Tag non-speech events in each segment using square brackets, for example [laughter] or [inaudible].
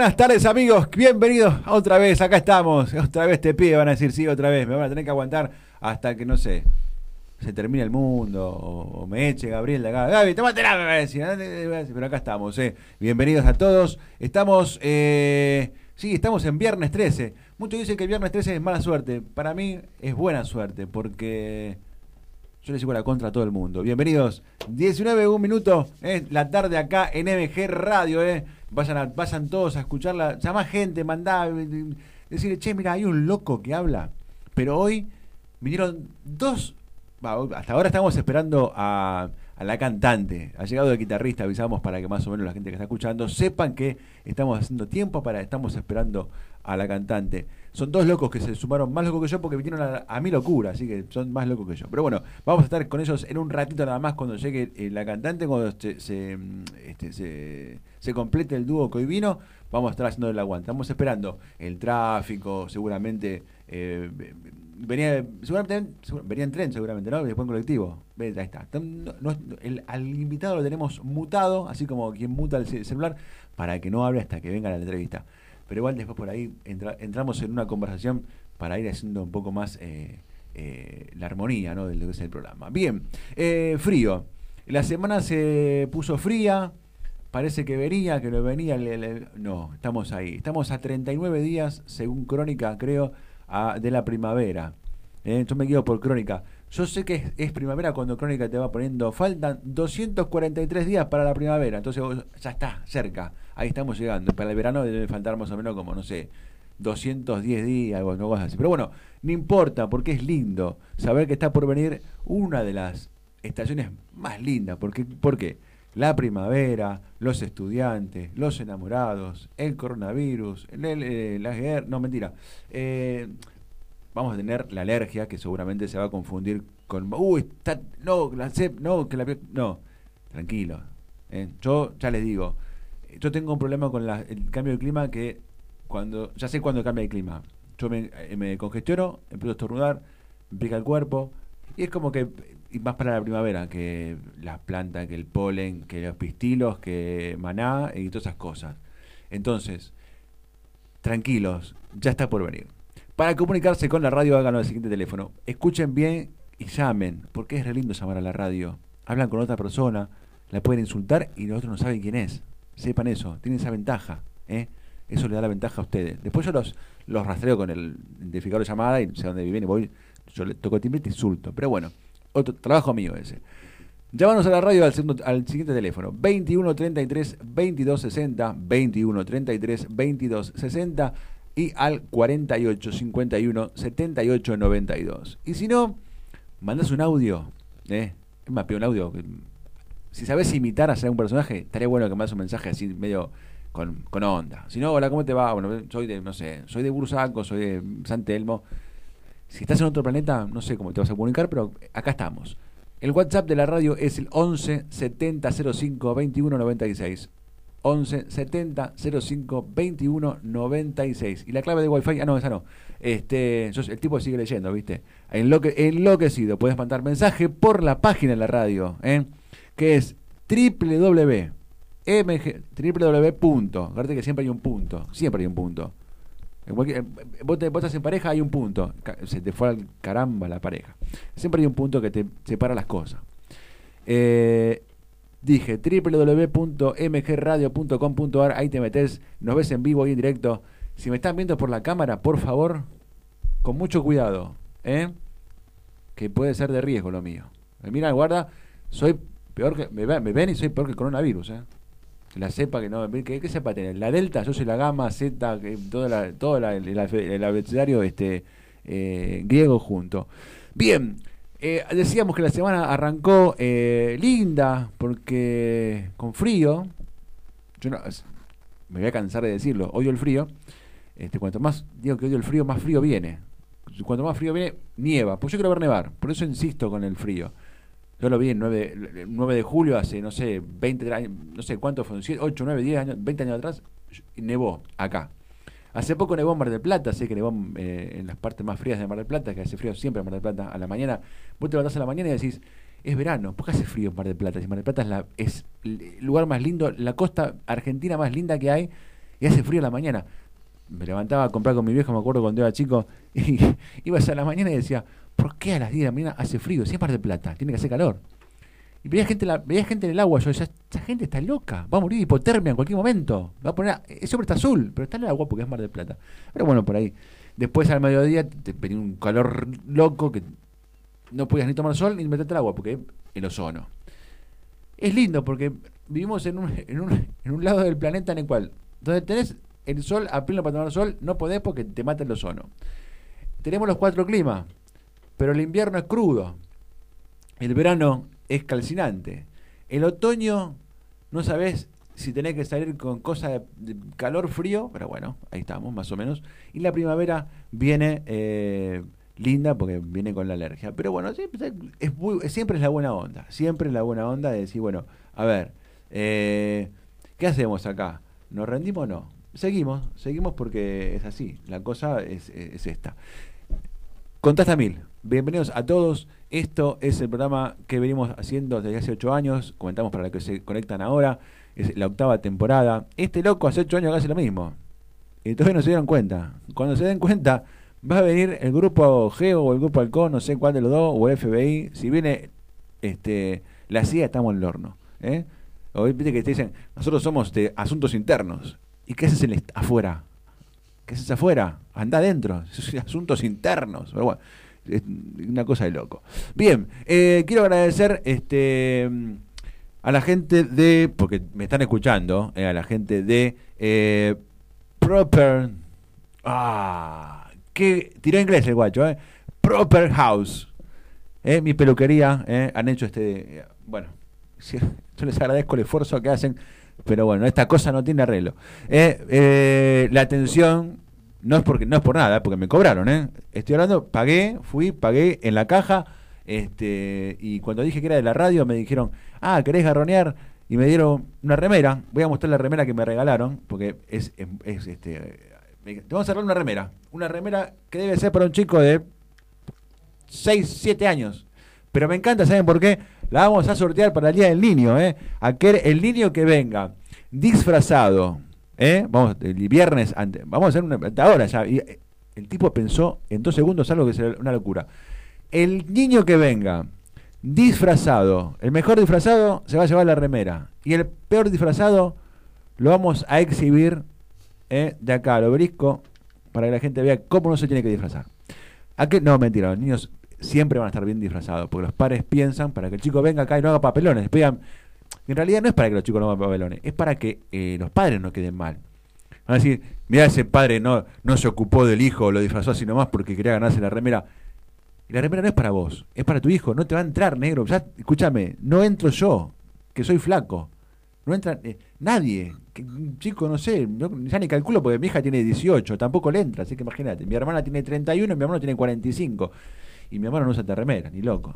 Buenas tardes amigos, bienvenidos otra vez, acá estamos, otra vez te pide, van a decir sí, otra vez, me van a tener que aguantar hasta que no sé, se termine el mundo o, me eche Gabriel de acá, Gaby, tómatela, me va a decir, pero acá estamos, eh. bienvenidos a todos, estamos, eh, sí, estamos en viernes 13, muchos dicen que el viernes 13 es mala suerte, para mí es buena suerte, porque... Yo le sigo la contra a todo el mundo. Bienvenidos. 19, un minuto. Eh, la tarde acá en MG Radio. Eh. Vayan, a, vayan todos a escucharla. Llama gente, mandá. Decirle, che, mira, hay un loco que habla. Pero hoy vinieron dos. hasta ahora estamos esperando a, a la cantante. Ha llegado el guitarrista, avisamos para que más o menos la gente que está escuchando sepan que estamos haciendo tiempo para, estamos esperando a la cantante. Son dos locos que se sumaron más locos que yo porque vinieron a, mi locura, así que son más locos que yo. Pero bueno, vamos a estar con ellos en un ratito nada más cuando llegue eh, la cantante, cuando se, mm, este, se, se, complete el dúo que hoy vino, vamos a estar haciendo el aguante. Estamos esperando el tráfico, seguramente. Eh, venía seguramente venía en tren seguramente, ¿no? Después en colectivo. Ahí está. al invitado lo tenemos mutado, así como quien muta el celular, para que no hable hasta que venga la entrevista pero igual después por ahí entramos en una conversación para ir haciendo un poco más eh, eh, la armonía ¿no? de lo que es el programa. Bien, eh, frío. La semana se puso fría, parece que venía, que no venía. no, estamos ahí. Estamos a 39 días, según Crónica, creo, de la primavera. yo me quedo por Crónica. Yo sé que es, primavera cuando Crónica te va poniendo, faltan 243 días para la primavera, entonces ya está, cerca ahí estamos llegando. Para el verano debe faltar más o menos como, no sé, 210 días, algo así. Pero bueno, no importa, porque es lindo saber que está por venir una de las estaciones más lindas. Porque, ¿Por qué? La primavera, los estudiantes, los enamorados, el coronavirus, eh, la guerra, no mentira. Eh, vamos a tener la alergia que seguramente se va a confundir con, uy, está, no, la no, que la, no, tranquilo. Eh. Yo ya les digo, yo tengo un problema con el cambio de clima que cuando ya sé cuándo cambia el clima. Yo me, eh, me congestiono, empiezo a estornudar, me pica el cuerpo y es como que y más para la primavera que las plantas, que el polen, que los pistilos, que maná y todas esas cosas. Entonces, tranquilos, ya está por venir. Para comunicarse con la radio, háganlo al siguiente teléfono. Escuchen bien y llamen, porque es re lindo llamar a la radio. Hablan con otra persona, la pueden insultar y nosotros no saben quién es sepan eso, tienen esa ventaja. ¿eh? Eso le da la ventaja a ustedes. Después yo los, los rastreo con el identificador de llamada y sé dónde viven y voy, yo le toco el timbre y te insulto. Pero bueno, otro trabajo mío ese. Llámanos a la radio al, segundo, al siguiente teléfono, 21 33 22 60, 21 33 22 60 y al 48 51 78 92. Y si no, mandas un audio, ¿eh? Es más, un audio, si sabes imitar a ser un personaje, estaría bueno que mandes un mensaje así medio con, con onda. Si no, hola, ¿cómo te va? Bueno, soy de, no sé, soy de Bursaco, soy de San Telmo. Si estás en otro planeta, no sé cómo te vas a comunicar, pero acá estamos. El WhatsApp de la radio es el 11 70 05 21 96. 11 70 05 21 96. Y la clave de Wi-Fi, ah, no, esa no. Este, el tipo sigue leyendo, ¿viste? Enloque, enloquecido. Puedes mandar mensaje por la página de la radio, ¿eh? que es www. MG, www. Fíjate que siempre hay un punto. Siempre hay un punto. Vos, te, estás en pareja, hay un punto. Se te fue al caramba la pareja. Siempre hay un punto que te separa las cosas. Eh, dije www.mgradio.com.ar. Ahí te metes, nos ves en vivo y en directo. Si me están viendo por la cámara, por favor, con mucho cuidado. ¿eh? Que puede ser de riesgo lo mío. Mira, guarda, soy Peor que, me, ven y soy peor que coronavirus, ¿eh? La cepa que no, ¿qué, qué cepa tenés? La delta, yo soy la gamma, z, que, toda la, todo el, abecedario este, eh, griego junto. Bien, eh, decíamos que la semana arrancó eh, linda, porque con frío, yo no, me voy a cansar de decirlo, odio el frío. Este, cuanto más digo que odio el frío, más frío viene. Cuanto más frío viene, nieva. Pues yo quiero ver nevar, por eso insisto con el frío. Yo lo vi el 9, 9 de julio, hace, no sé, 20 años, no sé cuánto fue, 8, 9, 10 años, 20 años atrás, nevó acá. Hace poco nevó en Mar del Plata, sé que nevó eh, en las partes más frías de Mar del Plata, que hace frío siempre en Mar del Plata a la mañana. Vos te levantás a la mañana y decís, es verano, porque hace frío en Mar del Plata. Si Mar del Plata es, es el lugar más lindo, la costa argentina más linda que hay, y hace frío en la mañana. Me levantaba a comprar con mi viejo, me acuerdo cuando era chico, [laughs] y ibas a la mañana y decía, ¿por qué a las 10 de la mañana hace frío? Si es Mar del Plata, tiene que hacer calor. Y veía gente, veía gente en el agua, yo decía, esta gente está loca, va a morir de hipotermia en cualquier momento. Va a poner, ese hombre está azul, pero está en el agua porque es Mar del Plata. Pero bueno, por ahí. Después al mediodía te venía un calor loco que no podías ni tomar sol ni meterte el agua porque el ozono. Es lindo porque vivimos en un lado del planeta en el cual, donde tenés el sol a pleno para tomar sol, no podés porque te mata el ozono. Tenemos los cuatro climas, pero el invierno es crudo. El verano es calcinante. El otoño no sabes si tenés que salir con cosas de, calor, frío, pero bueno, ahí estamos, más o menos. Y la primavera viene eh, linda porque viene con la alergia. Pero bueno, siempre es, la buena onda. Siempre es la buena onda de decir, bueno, a ver, eh, ¿qué hacemos acá? ¿Nos rendimos o no? Seguimos, seguimos porque es así. La cosa es, es esta. Contasta Mil. Bienvenidos a todos. Esto es el programa que venimos haciendo desde hace ocho años. Comentamos para los que se conectan ahora. Es la octava temporada. Este loco hace ocho años que hace lo mismo. Y todavía no se dieron cuenta. Cuando se den cuenta, va a venir el grupo Geo o el grupo Halcón, no sé cuál de los dos, o el FBI. Si viene este, la CIA, estamos en el horno. ¿eh? Hoy viste que te dicen, nosotros somos de asuntos internos. ¿Y qué haces en afuera? ¿Qué haces afuera? Anda adentro. [laughs] asuntos internos. Pero bueno una cosa de loco. Bien, eh, quiero agradecer este a la gente de, porque me están escuchando, eh, a la gente de eh, Proper, ah, que tiró inglés el guacho, eh, Proper House, eh, mi peluquería, eh, han hecho este, bueno, [laughs] yo les agradezco el esfuerzo que hacen, pero bueno, esta cosa no tiene arreglo. la atención no es porque no es por nada, porque me cobraron, ¿eh? Estoy hablando, pagué, fui, pagué en la caja, este, y cuando dije que era de la radio me dijeron, ah, ¿querés garronear? Y me dieron una remera, voy a mostrar la remera que me regalaron, porque es, es, este, te vamos a regalar una remera, una remera que debe ser para un chico de 6, 7 años. Pero me encanta, ¿saben por qué? La vamos a sortear para el Día del Niño, ¿eh? Aquel, el niño que venga disfrazado ¿Eh? Vamos, el viernes, vamos a hacer una. Ahora ya. Eh, el tipo pensó en dos segundos algo que es una locura. El niño que venga disfrazado, el mejor disfrazado se va a llevar la remera. Y el peor disfrazado lo vamos a exhibir ¿eh? de acá al obelisco para que la gente vea cómo no se tiene que disfrazar. ¿A qué? No, mentira, los niños siempre van a estar bien disfrazados, porque los padres piensan para que el chico venga acá y no haga papelones. Después en realidad no es para que los chicos no hagan papelones, es para que eh, los padres no queden mal. Van a decir, mira, ese padre no, no se ocupó del hijo, lo disfrazó así nomás porque quería ganarse la remera. La remera no es para vos, es para tu hijo, no te va a entrar, negro. Ya, escúchame, no entro yo, que soy flaco. No entra eh, nadie. Que, chico, no sé, ya ni calculo porque mi hija tiene 18, tampoco le entra, así que imagínate. Mi hermana tiene 31 y mi hermano tiene 45. Y mi hermano no usa remera, ni loco.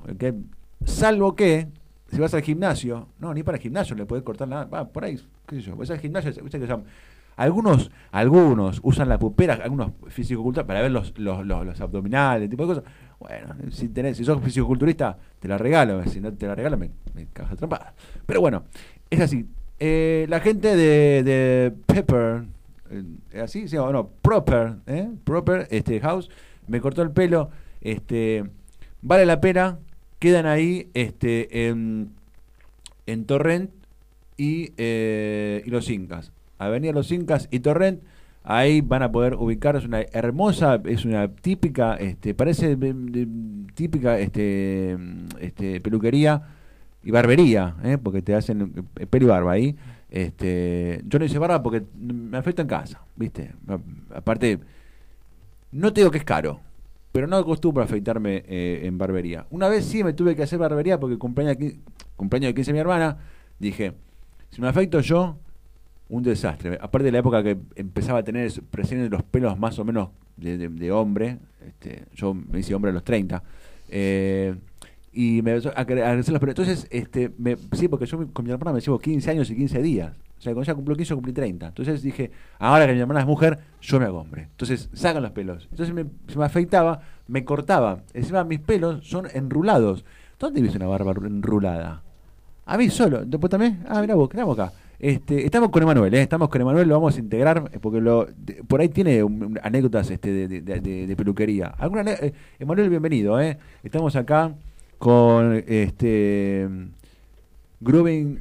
Salvo que si vas al gimnasio, no, ni para el gimnasio le puedes cortar nada, va por ahí, qué sé yo, vas al gimnasio, algunos, algunos usan la pupera, algunos fisicoculturistas para ver los, los, los, abdominales, tipo de cosas. Bueno, si tenés, si sos fisicoculturista, te la regalo, si no te la regalo, me, me cajas trampada. Pero bueno, es así. Eh, la gente de, Pepper, eh, así, sí, o no, Proper, ¿eh? Proper, este House, me cortó el pelo, este, vale la pena, quedan ahí este, en, en Torrent y, eh, y Los Incas. Avenida Los Incas y Torrent, ahí van a poder ubicar, es una hermosa, es una típica, este, parece típica este, este, peluquería y barbería, ¿eh? porque te hacen pelo y barba ahí. Este, yo no hice barba porque me afecta en casa, ¿viste? Aparte, no te digo que es caro, pero no acostumbro a afeitarme eh, en barbería. Una vez sí me tuve que hacer barbería porque cumpleaños, cumpleaños de 15 mi hermana, dije, si me afeito yo, un desastre. Aparte de la época que empezaba a tener presión de los pelos más o menos de, hombre, este, yo me hice hombre a los 30, eh, y me empezó a, crecer los pelos. Entonces, este, me, sí, porque yo con mi hermana me llevo 15 años y 15 días. O sea, cuando ella cumplió 15, yo cumplí 30. Entonces dije, ahora que mi hermana es mujer, yo me hago hombre. Entonces sacan los pelos. Entonces me, se me afeitaba, me cortaba. Encima mis pelos son enrulados. ¿Dónde viste una barba enrulada? A mí solo. Después también. Ah, mira vos, vos acá. Este, estamos con Emanuel, ¿eh? estamos con Emanuel, lo vamos a integrar eh, porque por ahí tiene anécdotas este, de, peluquería. ¿Alguna eh, Emanuel, bienvenido. ¿eh? Estamos acá con este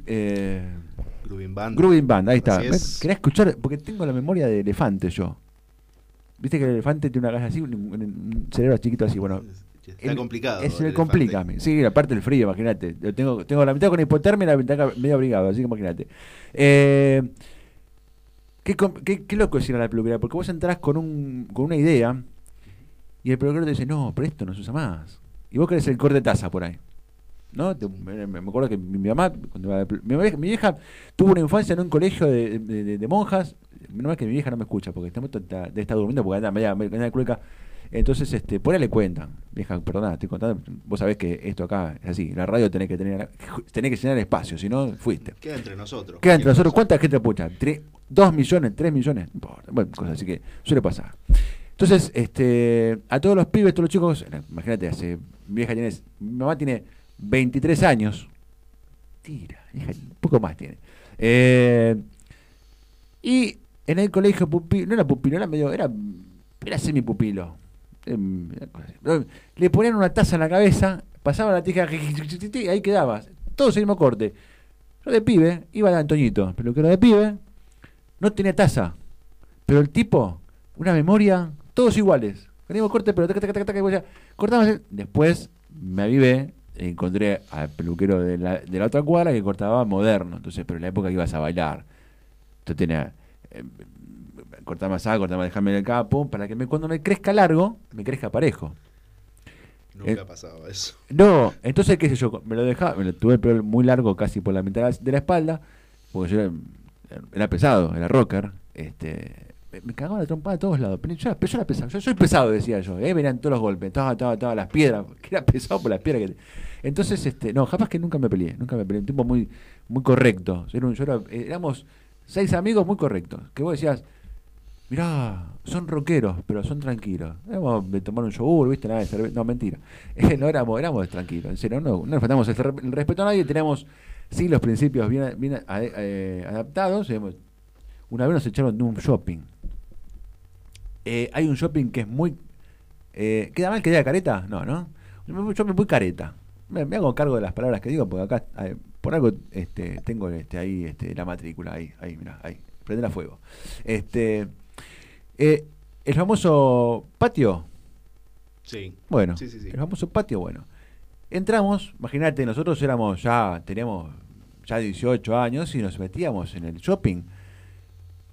eh, Band. Grooving Band, ahí está. Quería escuchar, porque tengo la memoria de elefante yo. Viste que el elefante tiene una casa así, un, cerebro chiquito así, bueno. Está complicado. Es, me complica. Sí, aparte del frío, imagínate. Tengo, tengo la mitad con hipotermia y la mitad medio abrigado, así que imagínate. Eh, ¿qué, qué, qué, loco es ir a la peluquería, porque vos entras con, un, con una idea y el peluquero te dice, no, pero esto no se usa más. Y vos querés el corte de taza por ahí. ¿No? Me, acuerdo que mi, mamá, mi, vieja tuvo una infancia en un colegio de, de, monjas. No es que mi vieja no me escucha, porque está, de estar durmiendo porque anda media, media cueca. Entonces, este, por ahí le cuentan, vieja, perdona, estoy contando, vos sabés que esto acá es así, la radio tenés que tener, tenés que llenar espacio, si no, fuiste. Queda entre nosotros. Queda entre nosotros, ¿cuánta gente pucha? ¿Dos millones? ¿Tres millones? Bueno, cosas así que suele pasar. Entonces, este, a todos los pibes, todos los chicos, imagínate, hace, mi vieja tiene, mi mamá tiene 23 años, tira, un poco más tiene. Eh, y en el colegio pupilo, no era pupilo, era medio, era, era semipupilo Em, le ponían una taza en la cabeza, pasaba la tija ahí quedabas. Todo el mismo corte. Yo de pibe, iba de Antoñito, pero que era de pibe, no tenía taza. Pero el tipo, una memoria, todos iguales. Teníamos corte, pero cortamos. Después me avivé, encontré al peluquero de la, de la otra cuadra que cortaba moderno. Entonces, pero en la época que ibas a bailar. Entonces tenía em, cortar más acá, cortar más, dejarme en el capo, para que me, cuando me crezca largo, me crezca parejo. Nunca eh, ha pasado eso. No, entonces, qué sé yo, me lo dejaba, me lo tuve el pelo muy largo, casi por la mitad de la espalda, porque yo era, pesado, era rocker, este me, cagaba la trompada de todos lados. Pero yo, era pesado, yo soy pesado, decía yo. Ahí venían todos los golpes, estaba, estaba, estaba las piedras, [laughs] que era pesado por las piedras que Entonces, este, no, jamás que nunca me peleé, nunca me peleé. Un tipo muy, muy correcto. Era yo era, éramos seis amigos muy correctos. Que vos decías, mirá, son rockeros, pero son tranquilos. Vamos a tomar un yogur, ¿viste? Nada de No, mentira. [laughs] no éramos, éramos tranquilos, no, no respetamos el, respeto a nadie, tenemos sí los principios bien, bien eh, adaptados. Una vez nos echaron de un shopping. Eh, hay un shopping que es muy. Eh, ¿Queda mal que diga careta? No, ¿no? Un shopping muy careta. Me, hago cargo de las palabras que digo, porque acá, por algo, este, tengo este, ahí este, la matrícula, ahí, ahí, mira, ahí, prende a fuego. Este. Eh, el famoso patio. Sí. Bueno, el famoso patio, bueno. Entramos, imagínate, nosotros éramos ya, teníamos ya 18 años y nos metíamos en el shopping.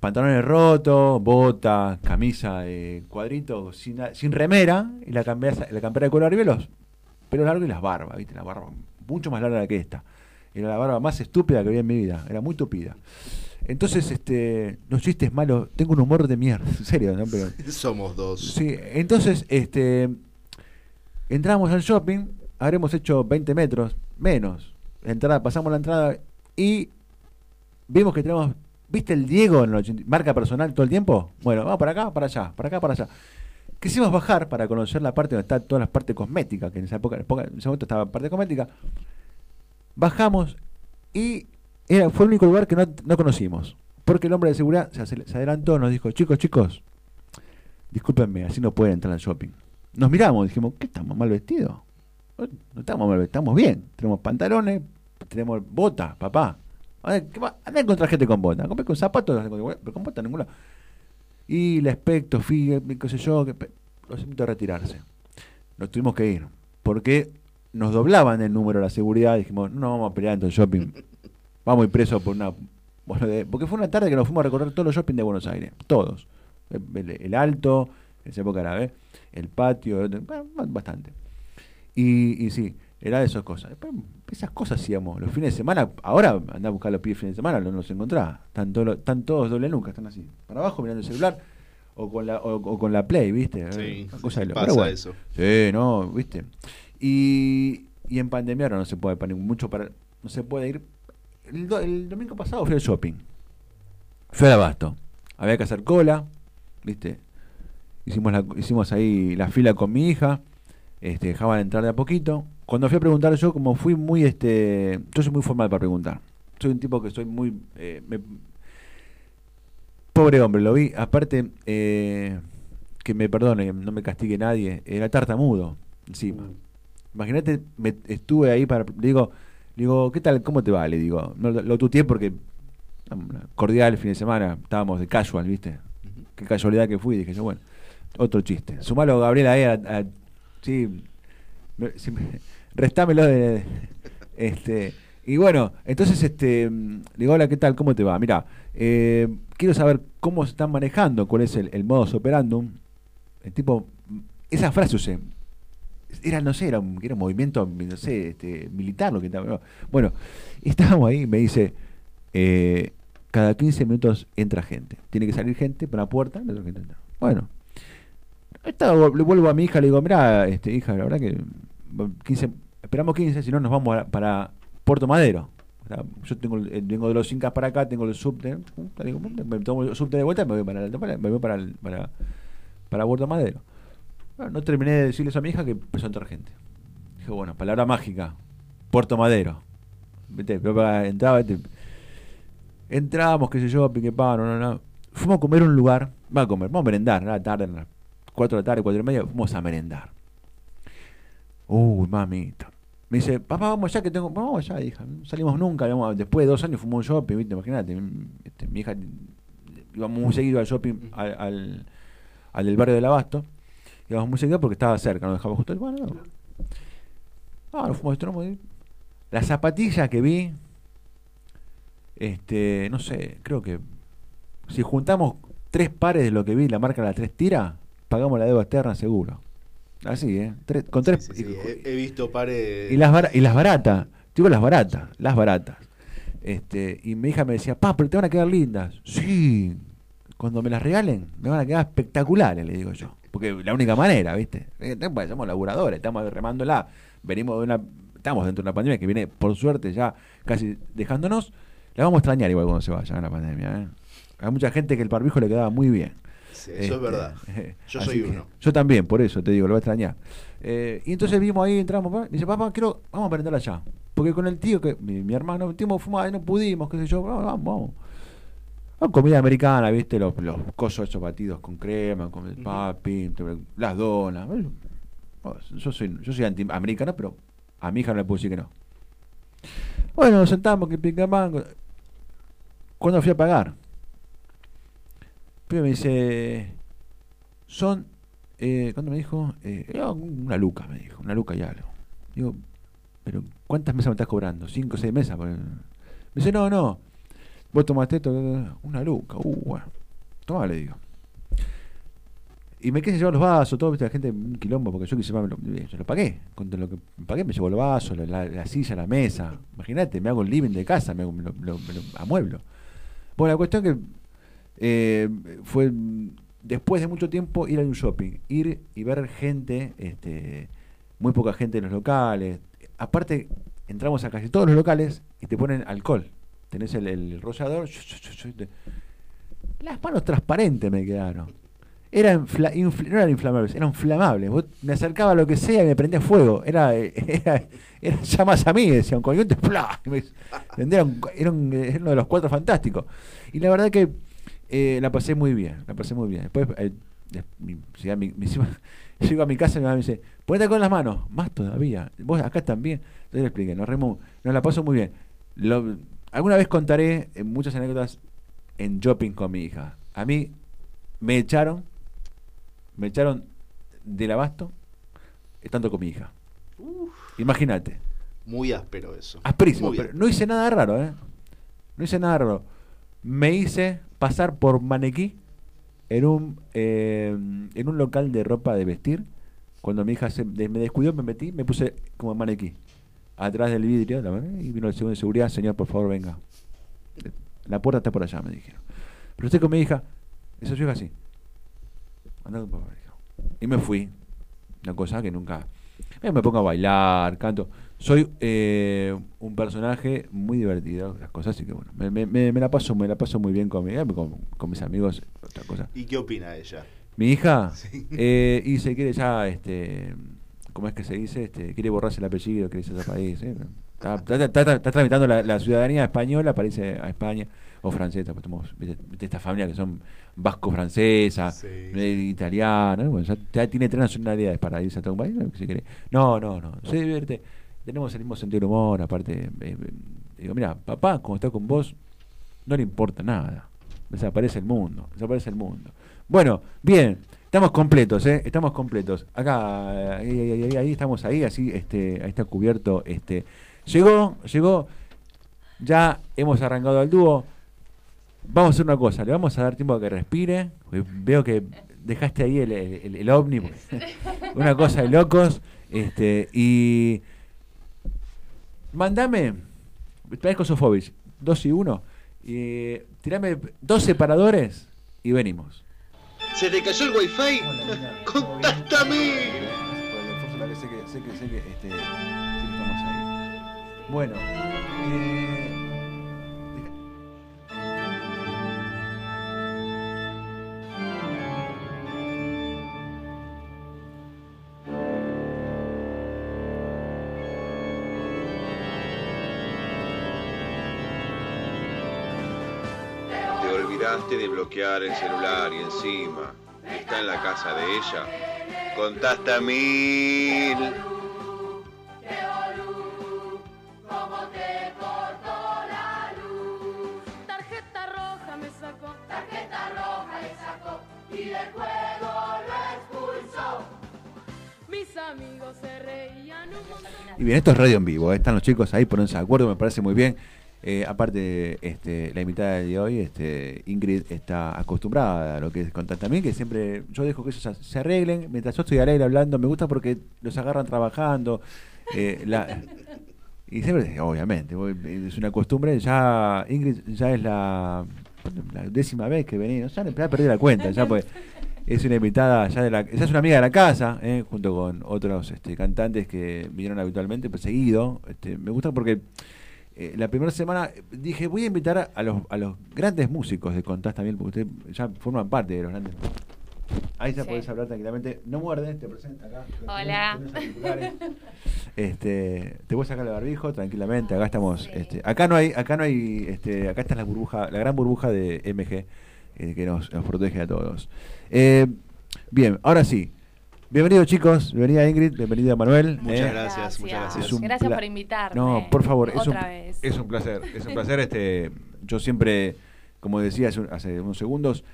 Pantalones rotos, bota, camisa de cuadrito sin, sin remera y la, campera, la campera de color arriba los pelos largos y las barbas, ¿viste? La barba mucho más larga que esta. Era la barba más estúpida que había en mi vida, era muy tupida. Entonces, este, los chistes malos, tengo un humor de mierda, en serio, ¿no? Pero, [laughs] Somos dos. Sí, entonces, este, entramos al shopping, habremos hecho 20 metros, menos. Entrada, pasamos la entrada y vimos que tenemos, ¿viste el Diego en la marca personal todo el tiempo? Bueno, vamos para acá, para allá, para acá, para allá. Quisimos bajar para conocer la parte donde está todas las partes cosméticas, que en esa época, en ese momento estaba la parte cosmética. Bajamos y fue el único lugar que no, conocimos. Porque el hombre de seguridad se, adelantó, nos dijo, chicos, chicos, discúlpenme, así no pueden entrar al shopping. Nos miramos, dijimos, ¿qué estamos mal vestidos? No estamos mal vestidos, estamos bien. Tenemos pantalones, tenemos botas, papá. Anda a encontrar gente con botas. Compré con zapatos, pero con botas ninguna. Y el aspecto, fíjate, qué sé yo, los invito a retirarse. Nos tuvimos que ir. Porque nos doblaban el número de la seguridad. Dijimos, no vamos a pelear en el shopping. Vamos a ir presos por una. porque fue una tarde que nos fuimos a recorrer todos los shopping de Buenos Aires. Todos. El, Alto, en esa época era, el patio, bastante. Y, y sí, era de esas cosas. Esas cosas hacíamos los fines de semana. Ahora andá a buscar los pies de fines de semana, no los encontrás. Están, están todos doble nunca, están así. Para abajo mirando el celular o con la, o, con la Play, ¿viste? Sí, cosa de pasa eso. Sí, no, ¿viste? Y, y en pandemia ahora no se puede, mucho para, no se puede ir el, domingo pasado fui al shopping. Fui al abasto. Había que hacer cola, ¿viste? Hicimos, la, hicimos ahí la fila con mi hija. Este, dejaban entrar de a poquito. Cuando fui a preguntar yo, como fui muy, este, yo soy muy formal para preguntar. Soy un tipo que soy muy... Eh, pobre hombre, lo vi. Aparte, eh, que me perdone, no me castigue nadie, era tartamudo encima. Mm. Imagínate, me, estuve ahí para... Digo, digo, ¿qué tal? ¿Cómo te va? Le digo, no, lo, tuteé porque cordial el fin de semana, estábamos de casual, ¿viste? Qué casualidad que fui, dije yo, bueno, otro chiste. Sumalo, Gabriela, ahí a, sí, restámelo de, este y bueno, entonces este digo, hola, ¿qué tal? ¿Cómo te va? Mira, eh, quiero saber cómo se están manejando, cuál es el, el modus operandum. El tipo, esa frase usé. Era, no sé, era un, era un movimiento, no sé, este, militar lo que estaba. Bueno, estábamos ahí, me dice, eh, cada 15 minutos entra gente. Tiene que salir gente por la puerta, Bueno, le vuelvo a mi hija, le digo, mira, este, hija, la verdad que 15, esperamos 15, si no nos vamos para Puerto Madero. yo tengo vengo de los Incas para acá, tengo el subte, me tomo el subte de vuelta y me voy para, me voy para, para, Puerto Madero. no terminé de decirles a mi hija que empezó a entrar gente. Dije, bueno, palabra mágica, Puerto Madero. entraba, entrábamos, qué sé yo, pique no, no, no. Fuimos a comer un lugar, va a comer, vamos a merendar, a la tarde, 4 de la tarde, 4 y media, fuimos a merendar. Uy, mamita. Me dice, papá, vamos ya que tengo. Vamos ya, hija. No salimos nunca. después de dos años fuimos un shopping, ¿viste? Imagínate. Este, mi hija íbamos muy seguido al shopping, al, al, del barrio del Abasto. Íbamos muy seguido porque estaba cerca, nos dejaba justo el bueno, no. Ah, nos fuimos de Las zapatillas que vi, este, no sé, creo que si juntamos tres pares de lo que vi, la marca de la tres tira, pagamos la deuda externa seguro. Así, ¿eh? con tres. he, visto pares. Y las, y las baratas. Digo las baratas, las baratas. Este, y mi hija me decía, pa, pero te van a quedar lindas. Sí, cuando me las regalen, me van a quedar espectaculares, le digo yo. Porque la única manera, ¿viste? Eh, pues, somos laburadores, estamos remándola. Venimos de una. Estamos dentro de una pandemia que viene, por suerte, ya casi dejándonos. La vamos a extrañar igual cuando se vaya la pandemia. ¿eh? Hay mucha gente que el barbijo le quedaba muy bien eso es este, verdad. [laughs] Yo soy uno. Yo también, por eso te digo, lo voy a extrañar. Eh, y entonces vimos ahí, entramos, dice, papá, quiero, vamos a aprender allá. Porque con el tío, que mi, hermano, el tío fumaba no pudimos, qué sé yo, vamos, vamos. comida americana, viste, los, los cosos esos batidos con crema, con el papi, las donas. Yo soy, yo soy anti-americano, pero a mi hija no le puedo decir que no. Bueno, nos sentamos, que pica mango. ¿Cuándo fui a pagar? Me dice, son, eh, ¿cuánto me dijo? Eh, una luca, me dijo, una luca y algo. Digo, pero ¿cuántas mesas me estás cobrando? ¿Cinco o seis mesas? Me dice, no, no, vos tomaste esto, una luca, uh, bueno, toma, le digo. Y me quise llevar los vasos, todo, viste, la gente, un quilombo, porque yo quise me lo, yo lo pagué. Con lo que pagué me llevo los vasos, la, silla, la mesa. Imagínate, me hago el living de casa, me, lo, me lo amueblo. Bueno, la cuestión es que eh, fue después de mucho tiempo ir a un shopping, ir y ver gente, este, muy poca gente en los locales. Aparte, entramos a casi todos los locales y te ponen alcohol. Tenés el, el. Las manos transparentes me quedaron. Eran no eran inflamables, eran inflamables. me acercaba a lo que sea y me prendía fuego. Era, [laughs] era, era llamas a mí, decían, ¡plá! Era, era uno de los cuatro fantásticos. Y la verdad que eh, la pasé muy bien, la pasé muy bien. Después, eh, mi, [laughs] llego a mi casa y mi mamá me dice, ponete con las manos, más todavía, vos acá también. Entonces le expliqué, nos, remo, nos la paso muy bien. Lo, alguna vez contaré eh, muchas anécdotas en shopping con mi hija. A mí me echaron, me echaron del abasto estando con mi hija. Imagínate. Muy áspero eso. Asperísimo, pero no hice nada raro, ¿eh? No hice nada raro. Me hice pasar por manequí en un, eh, en un local de ropa de vestir. Cuando mi hija se, me descuidó, me metí, me puse como manequí. Atrás del vidrio, y vino el segundo de seguridad, señor, por favor, venga. La puerta está por allá, me dijeron. Pero usted con mi hija, eso yo así. Andando por Y me fui. Una cosa que nunca. Me pongo a bailar, canto soy eh, un personaje muy divertido, las cosas, así que bueno, me, me, me, la paso, me la paso muy bien con, con, con, mis amigos, otra cosa. ¿Y qué opina ella? Mi hija, eh, y se quiere ya, este, ¿cómo es que se dice? Este, quiere borrarse el apellido, quiere irse a otro país. ¿eh? Está, tramitando la, ciudadanía española para irse a España o francesa, pues tenemos esta familia que son vasco-francesa, eh, italiana, bueno, ya, tiene tres nacionalidades para irse a todo un país, si No, no, no, se divierte, tenemos el mismo sentido del humor, aparte, eh, digo, mira, papá, como está con vos, no le importa nada, desaparece el mundo, desaparece el mundo. Bueno, bien, estamos completos, ¿eh? Estamos completos. Acá, ahí, ahí, estamos ahí, así, este, ahí está cubierto, este. Llegó, llegó, ya hemos arrancado al dúo. Vamos a hacer una cosa, le vamos a dar tiempo a que respire. Veo que dejaste ahí el, el, ovni, una cosa de locos. Este, y mandame, traes Kosofovich, dos y uno, y tirame dos separadores y venimos. ¿Se te cayó el wifi? [laughs] ¡Contáctame! Sé que, sé que, sé que, este, estamos ahí. Bueno, eh, de bloquear el celular y encima está en la casa de ella, contaste mil. Tarjeta roja me sacó, tarjeta roja le sacó y del juego lo expulsó. Mis amigos se reían Y bien, esto es radio en vivo, ¿eh? están los chicos ahí, ponerse de acuerdo, me parece muy bien. Eh, aparte, este, la invitada de hoy, este, Ingrid, está acostumbrada a lo que es contar también, que siempre yo dejo que ellos se arreglen, mientras yo estoy al aire hablando, me gusta porque los agarran trabajando. Eh, y siempre, obviamente, es una costumbre, ya Ingrid ya es la, décima vez que venía, ya le perdí la cuenta, ya pues es una invitada ya de la, ella es una amiga de la casa, eh, junto con otros este, cantantes que vinieron habitualmente, pues seguido, este, me gusta porque eh, la primera semana dije, voy a invitar a, los, a los grandes músicos de Contás también, porque ustedes ya forman parte de los grandes. Ahí ya podés hablar tranquilamente. No muerde, te presento acá. Hola. este, te voy a sacar el barbijo tranquilamente. Acá estamos. Este, acá no hay, acá no hay, este, acá está la burbuja, la gran burbuja de MG eh, que nos, nos, protege a todos. Eh, bien, ahora sí. Bienvenidos chicos, bienvenida Ingrid, bienvenida Manuel. Muchas eh. gracias, muchas gracias. Gracias por invitarme. No, por favor, es un, es un placer, es un placer. Este, yo siempre, como decía hace, unos segundos,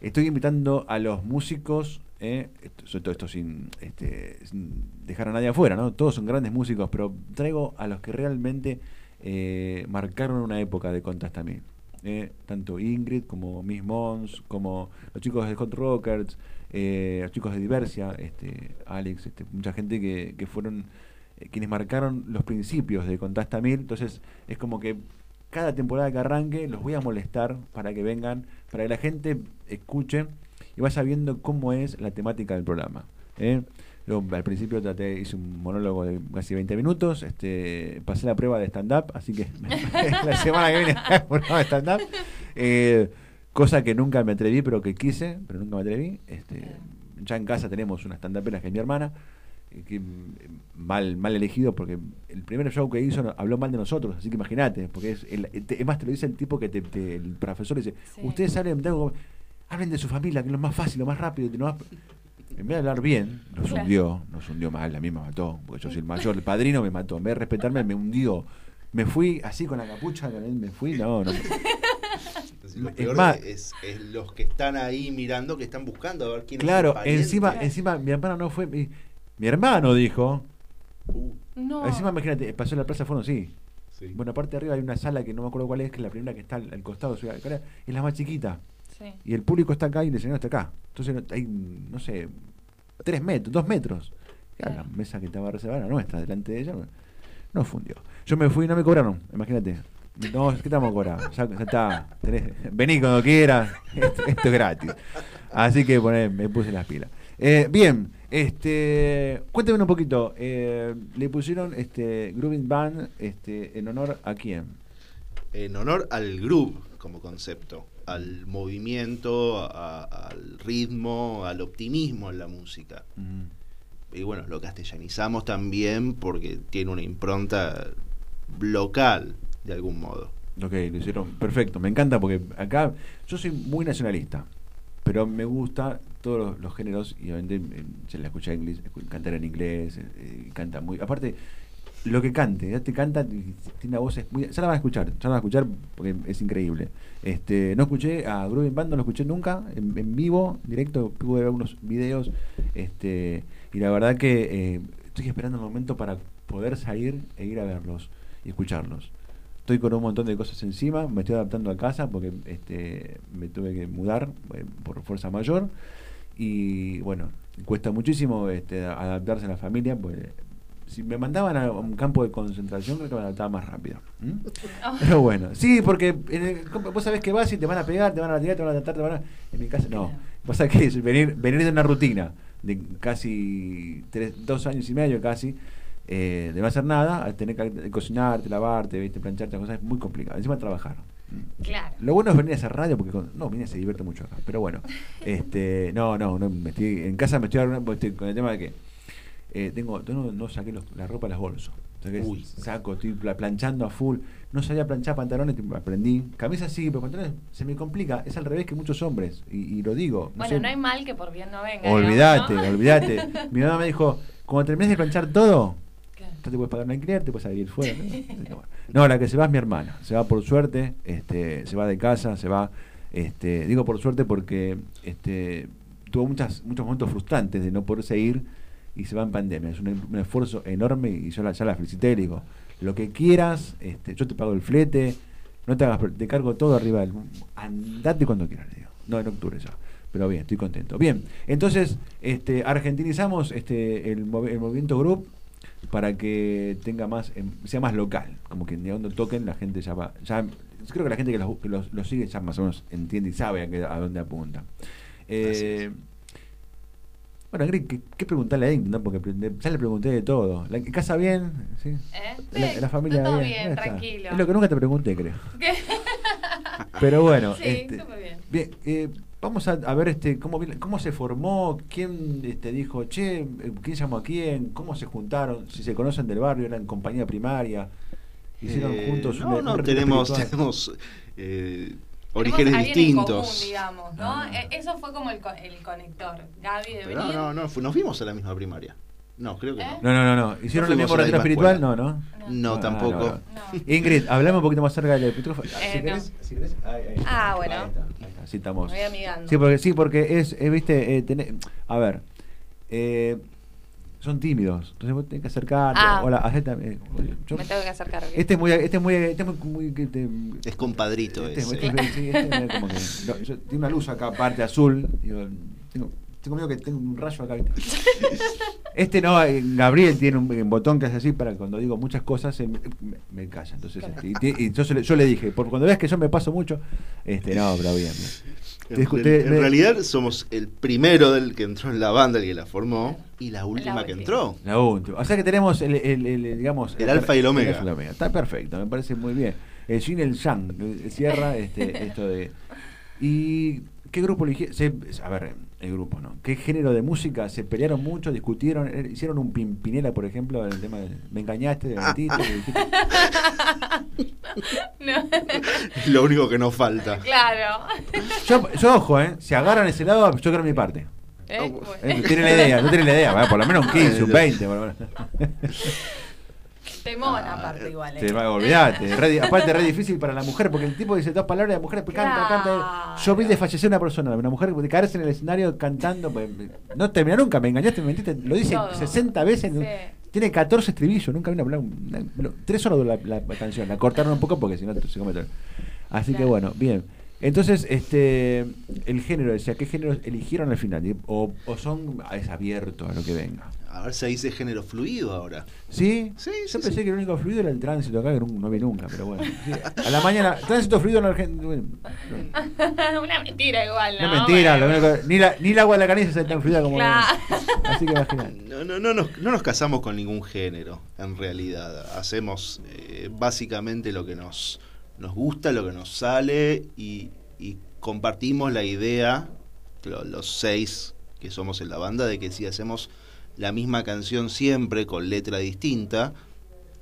estoy invitando a los músicos, eh, todo esto sin, este, dejar a nadie afuera, ¿no? Todos son grandes músicos, pero traigo a los que realmente eh, marcaron una época de Contas también. Eh, tanto Ingrid como Miss Mons, como los chicos de Hot Rockers, eh, chicos de Diversia, este, Alex, este, mucha gente que, que fueron eh, quienes marcaron los principios de Contasta Mil. Entonces es como que cada temporada que arranque los voy a molestar para que vengan, para que la gente escuche y vaya viendo cómo es la temática del programa. ¿eh? al principio traté, hice un monólogo de casi 20 minutos, este, pasé la prueba de stand-up, así que [laughs] la semana que viene [laughs] un de stand-up. Eh, cosa que nunca me atreví, pero que quise, pero nunca me atreví. Este, ya en casa tenemos una stand que es mi hermana, eh, que mm, mal, mal elegido porque el primer show que hizo habló mal de nosotros, así que imagínate, porque es, el, es más te lo dice el tipo que te, el profesor dice, ustedes hablen, hablen de su familia, que es lo más fácil, lo más rápido, en vez de hablar bien, nos hundió, nos hundió mal, a mí me mató, porque yo soy el mayor, el padrino me mató, en vez de respetarme me hundió, me fui así con la capucha, me fui, no, no. Lo peor es, los que están ahí mirando, que están buscando a ver quién claro, es encima, encima mi hermano no fue. Mi, hermano dijo. Uh. No. Encima, imagínate, pasó en la Plaza Fondo, sí. Bueno, aparte de arriba hay una sala que no me acuerdo cuál es, que es la primera que está al, costado, es la más chiquita. Sí. Y el público está acá y el escenario está acá. Entonces hay, no sé, tres metros, dos metros. La mesa que estaba reservada, nuestra, delante de ella, no fundió. Yo me fui y no me cobraron, imagínate. No, ¿qué estamos cobrando? Ya, ya está. vení cuando quieras. Esto, es gratis. Así que me puse las pilas. Eh, bien, este, cuéntame un poquito. Eh, le pusieron este Grooving Band este, en honor a quién? En honor al groove como concepto, al movimiento, al ritmo, al optimismo en la música. y bueno, lo castellanizamos también porque tiene una impronta local, de algún modo. Ok, lo hicieron perfecto. Me encanta porque acá yo soy muy nacionalista, pero me gusta todos los, géneros y obviamente eh, se la escucha en inglés, cantar en inglés, eh, eh, canta muy. Aparte, lo que cante, ya te canta, tiene una voz muy. Ya la van a escuchar, ya la van a escuchar porque es increíble. Este, no escuché a Groovy Band, no lo escuché nunca, en, vivo, directo, pude ver unos videos, este, y la verdad que estoy esperando el momento para poder salir e ir a verlos y escucharlos. Estoy con un montón de cosas encima, me estoy adaptando a casa porque este, me tuve que mudar por fuerza mayor y bueno, cuesta muchísimo este, adaptarse a la familia, pues si me mandaban a un campo de concentración creo que me adaptaba más rápido. Ah. Pero bueno, sí, porque vos sabés que vas y te van a pegar, te van a tirar, te van a tratar, te van a... En mi casa no. Vos sabés que es venir, venir de una rutina de casi tres, dos años y medio casi, eh, de no hacer nada, tener que cocinarte, lavarte, ¿viste? plancharte, cosas, es muy complicado. Encima trabajar. Claro. Lo bueno es venir a hacer radio porque no, vine se divierte mucho acá. Pero bueno, [laughs] este, no, no, no me estoy, en casa me estoy, estoy con el tema de que eh, tengo, no, no saqué la ropa de las bolsas. saco, estoy planchando a full. No sabía planchar pantalones, aprendí. Camisa sí, pero pantalones se me complica. Es al revés que muchos hombres. Y, lo digo. bueno, no hay mal que por bien no venga. Olvídate, [laughs] olvídate. Mi mamá me dijo, cuando termines de planchar todo, no te puedes pagar un alquiler, te puedes salir fuera. ¿no? la que se va es mi hermana. Se va por suerte, este, se va de casa, se va. Este, digo por suerte porque este, tuvo muchas, muchos momentos frustrantes de no poder seguir y se va en pandemia. Es un, esfuerzo enorme y yo la, ya la felicité. Le digo, lo que quieras, este, yo te pago el flete, no te hagas, te cargo todo arriba del. Andate cuando quieras, le digo. No, en octubre ya. Pero bien, estoy contento. Bien, entonces, este, argentinizamos este, el, el movimiento Group para que tenga más em, sea más local como que ni donde toquen la gente ya va ya creo que la gente que los, sigue ya más o menos entiende y sabe a, a dónde apunta eh, bueno, ¿qué, qué preguntarle a Ingrid? ¿no? Porque ya le pregunté de todo. ¿La casa bien? ¿Sí? ¿Eh? La, familia todo bien, tranquilo. Es lo que nunca te pregunté, creo. Pero bueno. [laughs] Sí, este, bien. Bien, eh, Vamos a, ver este cómo, cómo se formó, quién este, dijo, che, quién llamó a quién, cómo se juntaron, si se conocen del barrio, eran compañía primaria, hicieron eh, juntos no, no, tenemos, tenemos eh, orígenes distintos. digamos, ¿no? Ah. E, eso fue como el, el conector. Gaby de No, no, no, nos vimos a la misma primaria. No, creo que no. No, no, no. ¿Hicieron el mismo retiro espiritual? No, ¿no? No, ah, tampoco. Ingrid, hablame un poquito más cerca del pitrófono. Eh, si querés, ah, bueno. Ahí está, Así estamos. Voy amigando. Sí, porque, sí, porque es, eh, viste, eh, a ver, eh, son tímidos, entonces vos tenés que acercarte. Ah. Hola, acércame. Yo, Me tengo que acercar. Este es muy, este es muy, este es muy, este, es compadrito. Este, este, sí, este es como que, yo, tiene una luz acá, parte azul. Digo, tengo, tengo miedo que tenga un rayo acá. [laughs] Este no, eh, Gabriel tiene un, botón que hace así para cuando digo muchas cosas me, calla. Entonces, este, y, yo, le dije, por cuando veas que yo me paso mucho, este, no, pero bien. En, realidad somos el primero del que entró en la banda, el que la formó, y la última que entró. La última. O sea que tenemos el, el, digamos... El, alfa y el omega. Está perfecto, me parece muy bien. El Shin el Yang cierra este, [laughs] esto de... ¿Y qué grupo eligieron? A ver, el grupo, ¿no? ¿Qué género de música? ¿Se pelearon mucho? ¿Discutieron? Eh, ¿Hicieron un pimpinela, por ejemplo, en el tema de me engañaste, de mentiste? [laughs] no. Lo único que nos falta. Claro. Yo, yo ojo, ¿eh? Si agarran ese lado, yo creo mi parte. Eh, eh, tienen la idea, no tienen la idea, por lo menos un 15, un 20. Por lo menos. Temón ah, aparte igual. Te va a olvidarte. aparte, es re difícil para la mujer, porque el tipo dice dos palabras y la mujer canta, canta. Yo vi desfallecer una persona, una mujer de caerse en el escenario cantando. Pues, no termina nunca, me engañaste, me mentiste. Lo dice 60 veces. Tiene 14 estribillos, nunca vino a hablar. tres horas de la, canción. La cortaron un poco porque si no se cometen. Así que bueno, bien. Entonces, este, el género, decía, ¿qué género eligieron al final? ¿O, o son es abierto a lo que venga? A ver si dice género fluido ahora. ¿Sí? Sí, Yo pensé que el único fluido era el tránsito acá, que no, vi nunca, pero bueno. [laughs] A la mañana, tránsito fluido en Argentina. [laughs] Una mentira igual, ¿no? Una mentira, ni, la, ni el agua de la canilla es tan fluida como. Claro. Así que imagínate. [laughs] No, no, no, nos, no nos casamos con ningún género, en realidad. Hacemos eh, básicamente lo que nos, nos gusta, lo que nos sale y, y compartimos la idea, los seis que somos en la banda, de que si hacemos la misma canción siempre con letra distinta,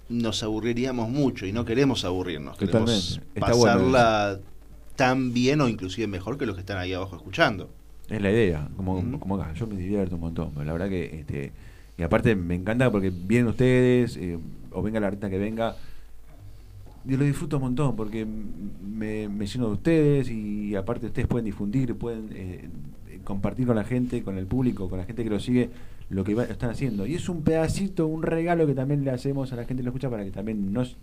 nos aburriríamos mucho y no queremos aburrirnos. Queremos. Está bueno pasarla tan bien o inclusive mejor que los que están ahí abajo escuchando. Es la idea, como, como acá. Yo me divierto un montón. pero La verdad que. Este, y aparte me encanta porque vienen ustedes, eh, o venga la artista que venga. Yo lo disfruto un montón porque me, me lleno de ustedes y aparte ustedes pueden difundir, pueden eh, compartir con la gente, con el público, con la gente que lo sigue, lo que están haciendo. Y es un pedacito, un regalo que también le hacemos a la gente que lo escucha para que también nos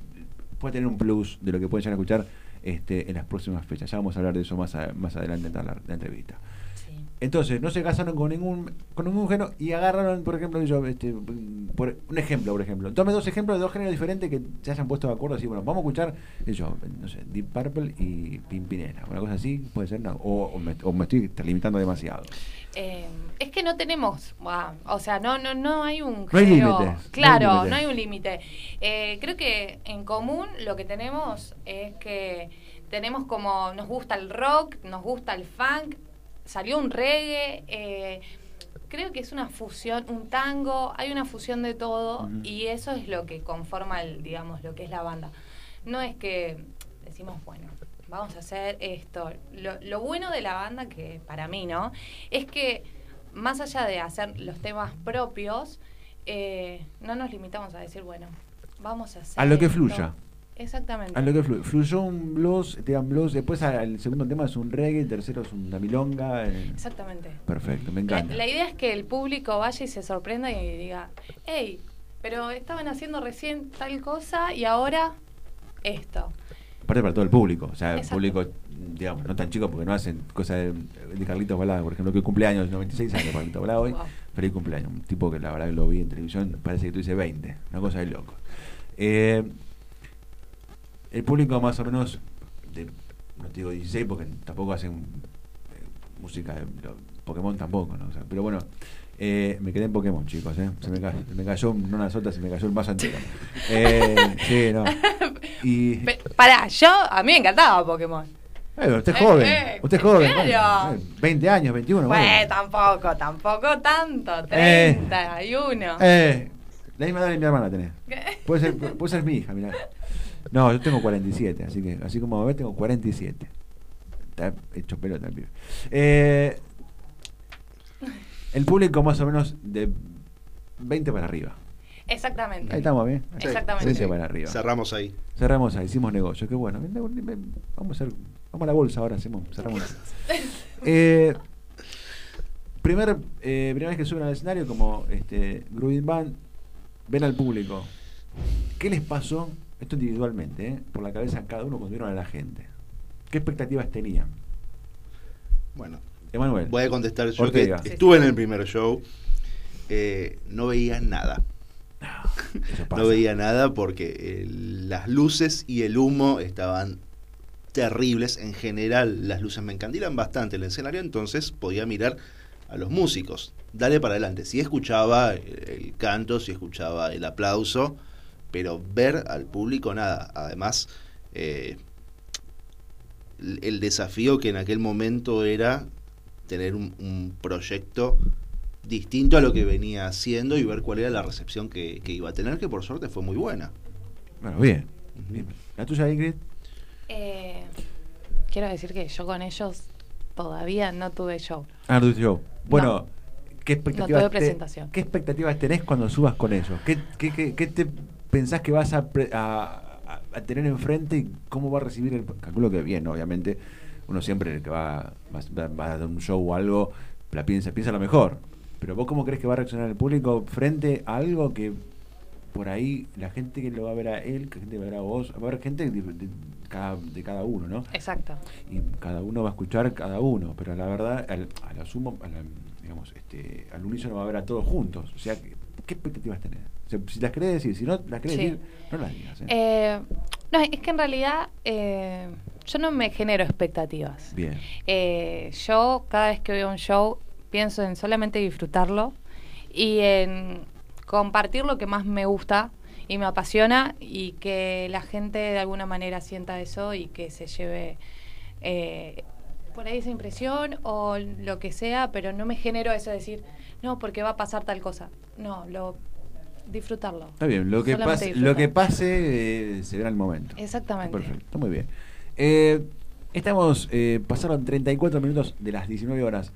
pueda tener un plus de lo que pueden llegar a escuchar este, en las próximas fechas. Ya vamos a hablar de eso más, a- más adelante en la, la entrevista. Sí. Entonces, no se casaron con ningún con ningún género y agarraron, por ejemplo, yo, este, por, un ejemplo, por ejemplo. Tome dos ejemplos de dos géneros diferentes que se hayan puesto de acuerdo. Así, bueno, vamos a escuchar, yo, no sé, Deep Purple y Pimpinela. Una cosa así, puede ser, no. O, o me, o me estoy limitando demasiado. Eh, es que no tenemos, o sea, no, no, no hay un No hay género- límites, no hay Claro, no hay un límite. Eh, creo que en común lo que tenemos es que tenemos como, nos gusta el rock, nos gusta el funk, salió un reggae, eh, creo que es una fusión, un tango, hay una fusión de todo y eso es lo que conforma, el, digamos, lo que es la banda. No es que decimos, bueno, vamos a hacer esto. Lo, lo bueno de la banda, que para mí, ¿no? Es que más allá de hacer los temas propios, eh, no nos limitamos a decir, bueno, vamos a hacer. A lo que esto. fluya. Exactamente. A lo que fluye. Fluyó un blues, te dan blues, después el segundo tema es un reggae, el tercero es una milonga. eh, Exactamente. Perfecto, me La, encanta. la idea es que el público vaya y se sorprenda y diga, hey, pero estaban haciendo recién tal cosa y ahora esto. Aparte para todo el público, o sea, el público, digamos, no tan chico porque no hacen cosas de, de Carlitos Balada, por ejemplo, que cumpleaños, 96 años Carlitos Balada hoy, Wow. feliz cumpleaños, un tipo que la verdad que lo vi en televisión, parece que tú dices 20, una cosa de loco. Eh, el público más o menos, de, no te digo 16 porque tampoco hacen eh, música de Pokémon tampoco, ¿no? O sea, pero bueno, eh, me quedé en Pokémon, chicos, ¿eh? Se me, ca- se me cayó una sota, se me cayó el mazo entero. Eh, sí, no. [laughs] Y, Pará, yo, a mí me encantaba Pokémon. eh, usted es Eh, joven, eh, usted es joven. claro. bueno, eh, 20 años, 21. Bueno, bueno. tampoco, tampoco tanto. Eh. 31. Eh, la misma edad de mi hermana tenés. Puede ser, puede ser mi hija, mirá. No, yo tengo 47, así que así como ves tengo 47. Está hecho pelota el pibe. Eh, el público más o menos de 20 para arriba. Exactamente. Ahí estamos bien. Sí, Exactamente. 20 para arriba. Cerramos ahí. Cerramos ahí, hicimos negocio, qué bueno. Vamos a hacer, vamos a la bolsa ahora, hacemos, cerramos. [laughs] Eh, primer, eh, primera vez que suben al escenario como este Grooving Band, ven al público. ¿Qué les pasó, esto individualmente, eh, por la cabeza a cada uno cuando vieron a la gente? ¿Qué expectativas tenían? Bueno, Emanuel. voy a contestar yo Ortega. que estuve en el primer show. eh, no veía nada. No [laughs] veía nada porque eh, las luces y el humo estaban terribles. En general, las luces me encandilan bastante el escenario, entonces podía mirar a los músicos. Dale para adelante. Si escuchaba el, canto, si escuchaba el aplauso, pero ver al público nada. Además, eh, el desafío que en aquel momento era tener un, un proyecto distinto a lo que venía haciendo y ver cuál era la recepción que, que iba a tener, que por suerte fue muy buena. Bueno, bien. Bien. ¿La tuya, Ingrid? Eh, quiero decir que yo con ellos todavía no tuve show. Ah, no tuviste show. Bueno, No. ¿qué expectativas No tuve te- presentación. ¿Qué expectativas tenés cuando subas con ellos? ¿Qué, qué, qué- qué te pensás que vas a, pre- a- a- a tener enfrente y cómo va a recibir el calculo que bien, obviamente. Uno siempre que va, va, va a dar un show o algo, la piensa, piensa lo mejor. Pero vos cómo crees que va a reaccionar el público frente a algo que por ahí la gente que lo va a ver a él, que la gente va a ver a vos, va a haber gente de, de cada, de cada uno, ¿no? Exacto. y cada uno va a escuchar cada uno, pero la verdad, al, a lo sumo, a la- digamos, este, al unísono va a ver a todos juntos. O sea, ¿qué, qué expectativas tenés? O sea, si las querés decir, si no las querés Sí. decir, no las digas. ¿eh? Eh, no, es que en realidad eh, yo no me genero expectativas. Bien. Eh, yo cada vez que veo un show pienso en solamente disfrutarlo y en compartir lo que más me gusta y me apasiona y que la gente de alguna manera sienta eso y que se lleve eh, por ahí esa impresión o lo que sea, pero no me genero eso de decir, no, porque va a pasar tal cosa. No, lo disfrutarlo. Está bien, lo que pase, lo que pase eh, se verá en el momento. Exactamente. Perfecto, está muy bien. Eh, estamos, eh, pasaron 34 minutos de las 19 horas.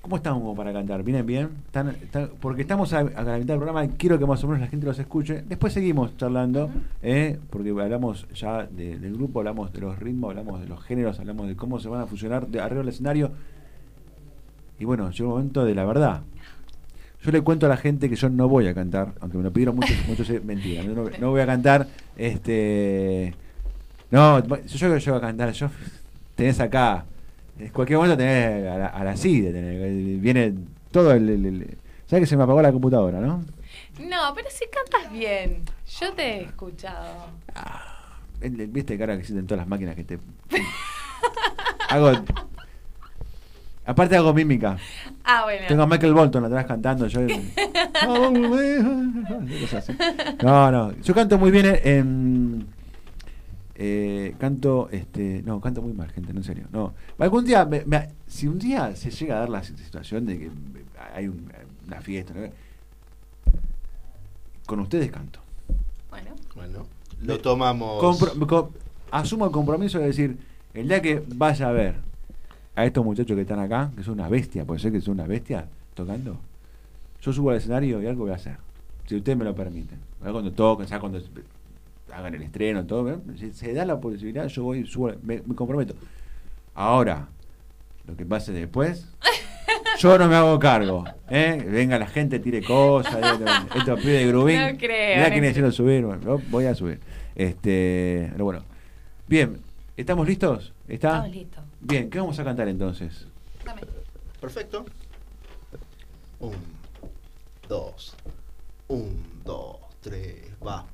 ¿Cómo estamos para cantar? ¿Vienen bien? ¿Están, están- porque estamos a, a la mitad del programa y quiero que más o menos la gente los escuche. Después seguimos charlando, eh, porque hablamos ya de- del grupo, hablamos de los ritmos, hablamos de los géneros, hablamos de cómo se van a fusionar de arriba del escenario. Y bueno, llegó el momento de la verdad. Yo le cuento a la gente que yo no voy a cantar, aunque me lo pidieron muchos, [laughs] muchos es mentira. No, no voy a cantar, este. No, yo yo voy a cantar, yo tenés acá, en cualquier momento tenés a la, a la CIDE, tenés, viene todo el, el- el- ¿Sabes que se me apagó la computadora, no? No, pero si cantas bien. Yo te he escuchado. El- ¿Viste cara que existen todas las máquinas que te. hago. Aparte hago mímica. Ah, bueno. Tengo a Michael Bolton atrás cantando. Yo, no, no. Yo canto muy bien en. Eh, canto, este, no, canto muy mal, gente, no en serio. No, algún día, me- me- si un día se llega a dar la situación de que hay un- una fiesta, ¿no? con ustedes canto. Bueno. Bueno, lo tomamos. Compro- asumo el compromiso de decir, el día que vaya a ver a estos muchachos que están acá, que son unas bestias, puede ser que son unas bestias tocando, yo subo al escenario y algo voy a hacer. Si ustedes me lo permiten. Cuando toquen, ya cuando hagan el estreno, todo, ¿eh? si se da la posibilidad, yo voy, subo, me, me comprometo. Ahora, lo que pase después, [laughs] yo no me hago cargo. ¿eh? Venga la gente, tire cosas, esto, esto pide grubín. [laughs] No creo, Mirá no subir, bueno, voy a subir. Este, pero bueno. Bien, ¿estamos listos? ¿Está? Estamos listos. Bien, ¿qué vamos a cantar entonces? Dame. Perfecto. Un, dos, un, dos, tres, va.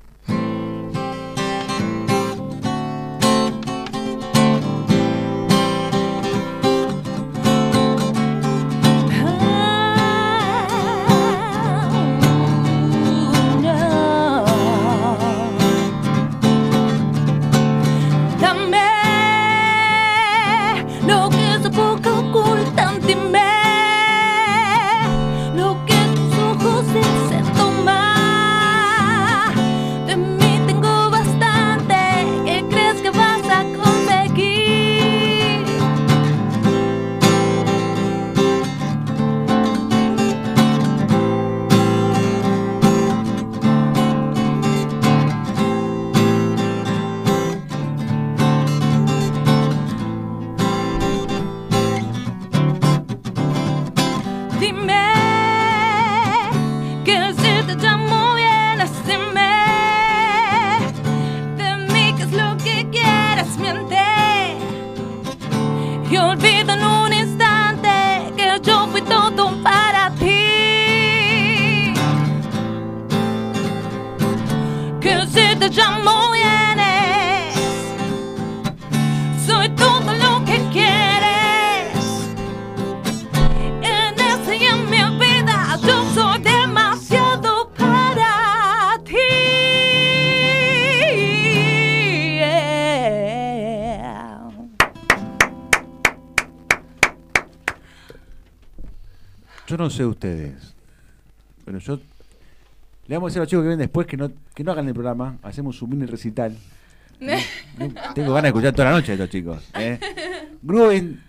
Sé ustedes, pero yo le vamos a decir a los chicos que ven después que no, que no hagan el programa, hacemos un mini recital. [laughs] ¿eh? Tengo ganas de escuchar toda la noche a estos chicos. ¿eh?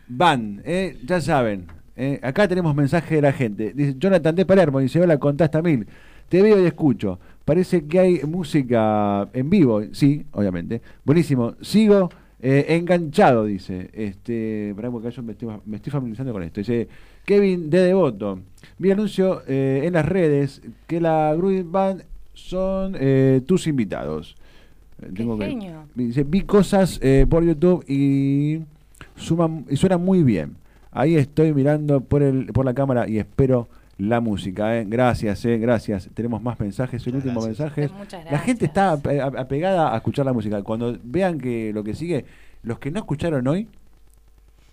Band, ¿eh? ya saben. ¿eh? Acá tenemos mensaje de la gente. Dice Jonathan de Palermo, dice, hola, contasta mil. Te veo y escucho. Parece que hay música en vivo. Sí, obviamente. Buenísimo. Sigo eh, enganchado, dice. Este, porque yo me estoy, me estoy familiarizando con esto. Dice Kevin de Devoto. Vi anuncio eh, en las redes que la Grooving Band son eh, tus invitados. Eh, Qué genio. Dice, vi cosas eh, por YouTube y, suman, y suenan muy bien. Ahí estoy mirando por, el, por la cámara y espero la música. eh. Gracias, eh, gracias. Tenemos más mensajes. El Muchas último gracias. mensaje. Muchas La gente está ape- apegada a escuchar la música. Cuando vean que lo que sigue, los que no escucharon hoy,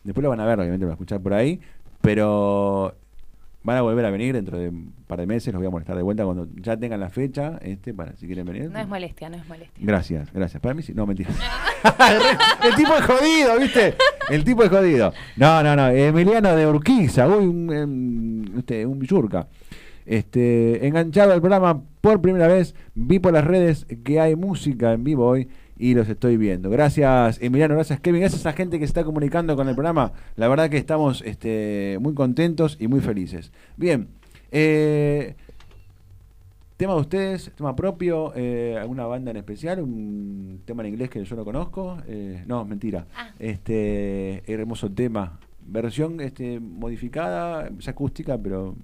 después lo van a ver, obviamente, lo van a escuchar por ahí, pero van a volver a venir dentro de un par de meses. Los voy a molestar de vuelta cuando ya tengan la fecha, este, para si quieren venir. No es molestia, no es molestia. Gracias, gracias. Para mí sí, no, mentira. [laughs] [laughs] el tipo es jodido, ¿viste? El tipo es jodido. No, no, no. Emiliano de Urquiza, uy, un, em, este, un bichurca. Este, enganchado al programa por primera vez, vi por las redes que hay música en vivo hoy y los estoy viendo. Gracias Emiliano, gracias Kevin, gracias a esa gente que se está comunicando con el programa. La verdad que estamos este, muy contentos y muy felices. Bien, eh, tema de ustedes, tema propio, eh, alguna banda en especial, un tema en inglés que yo no conozco. Eh, no, mentira. Ah. Este hermoso tema, versión este, modificada, es acústica, pero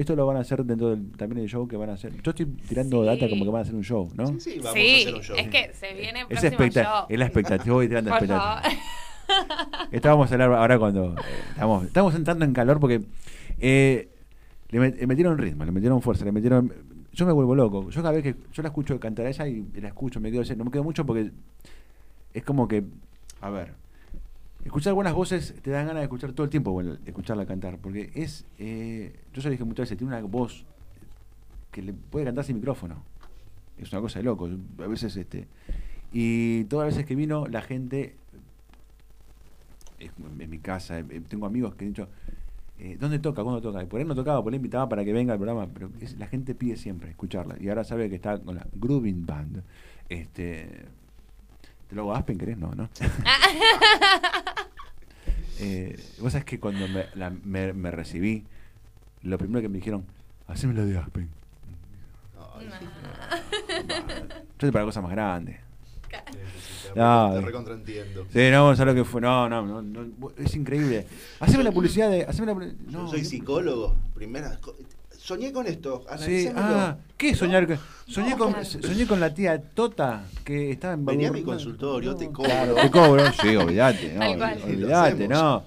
esto lo van a hacer dentro del, también del show que van a hacer. Yo estoy tirando Sí. data como que van a hacer un show, ¿no? Sí, sí, vamos a hacer un show. es que se viene Es, próximo expecta- show. es la expectativa, voy tirando expectativa. [laughs] Estábamos a hablar ahora cuando eh, estamos, estamos entrando en calor porque eh, le, met- le metieron ritmo, le metieron fuerza, le metieron. Yo me vuelvo loco. Yo cada vez que yo la escucho cantar a ella y la escucho, me quedo, no me quedo mucho porque es como que, a ver, escuchar buenas voces te dan ganas de escuchar todo el tiempo, escucharla cantar, porque es, eh, yo ya lo dije muchas veces, tiene una voz que le puede cantar sin micrófono. Es una cosa de loco. A veces, este, y todas las veces que vino, la gente en mi casa, eh, tengo amigos que han dicho, eh, ¿dónde toca? ¿Cuándo toca? Y por ahí no tocaba, por ahí invitaba para que venga al programa, pero la gente pide siempre escucharla. Y ahora sabe que está con la Grooving Band. Este, ¿Te lo hago Aspen, querés? No, ¿no? [laughs] eh, Vos sabés que cuando me, la- me- me recibí, lo primero que me dijeron, haceme la de Aspen. Ay, Yo estoy para cosas más grandes. sí, sí, te No, te recontraentiendo. Sí, no, ¿sabes lo que fue? No, no, no, no, es increíble. Haceme la publicidad de... Haceme la, publi- Yo no, soy ¿qué- psicólogo, primera. Soñé con esto, Sí, analízamelo. ah, ¿qué soñar? con- Soñé, No, con, claro. soñé con la tía Tota que estaba en Vení a mi no, consultorio, te cobro. Claro, te cobro. Sí, [laughs] olvídate, no, olvídate, no.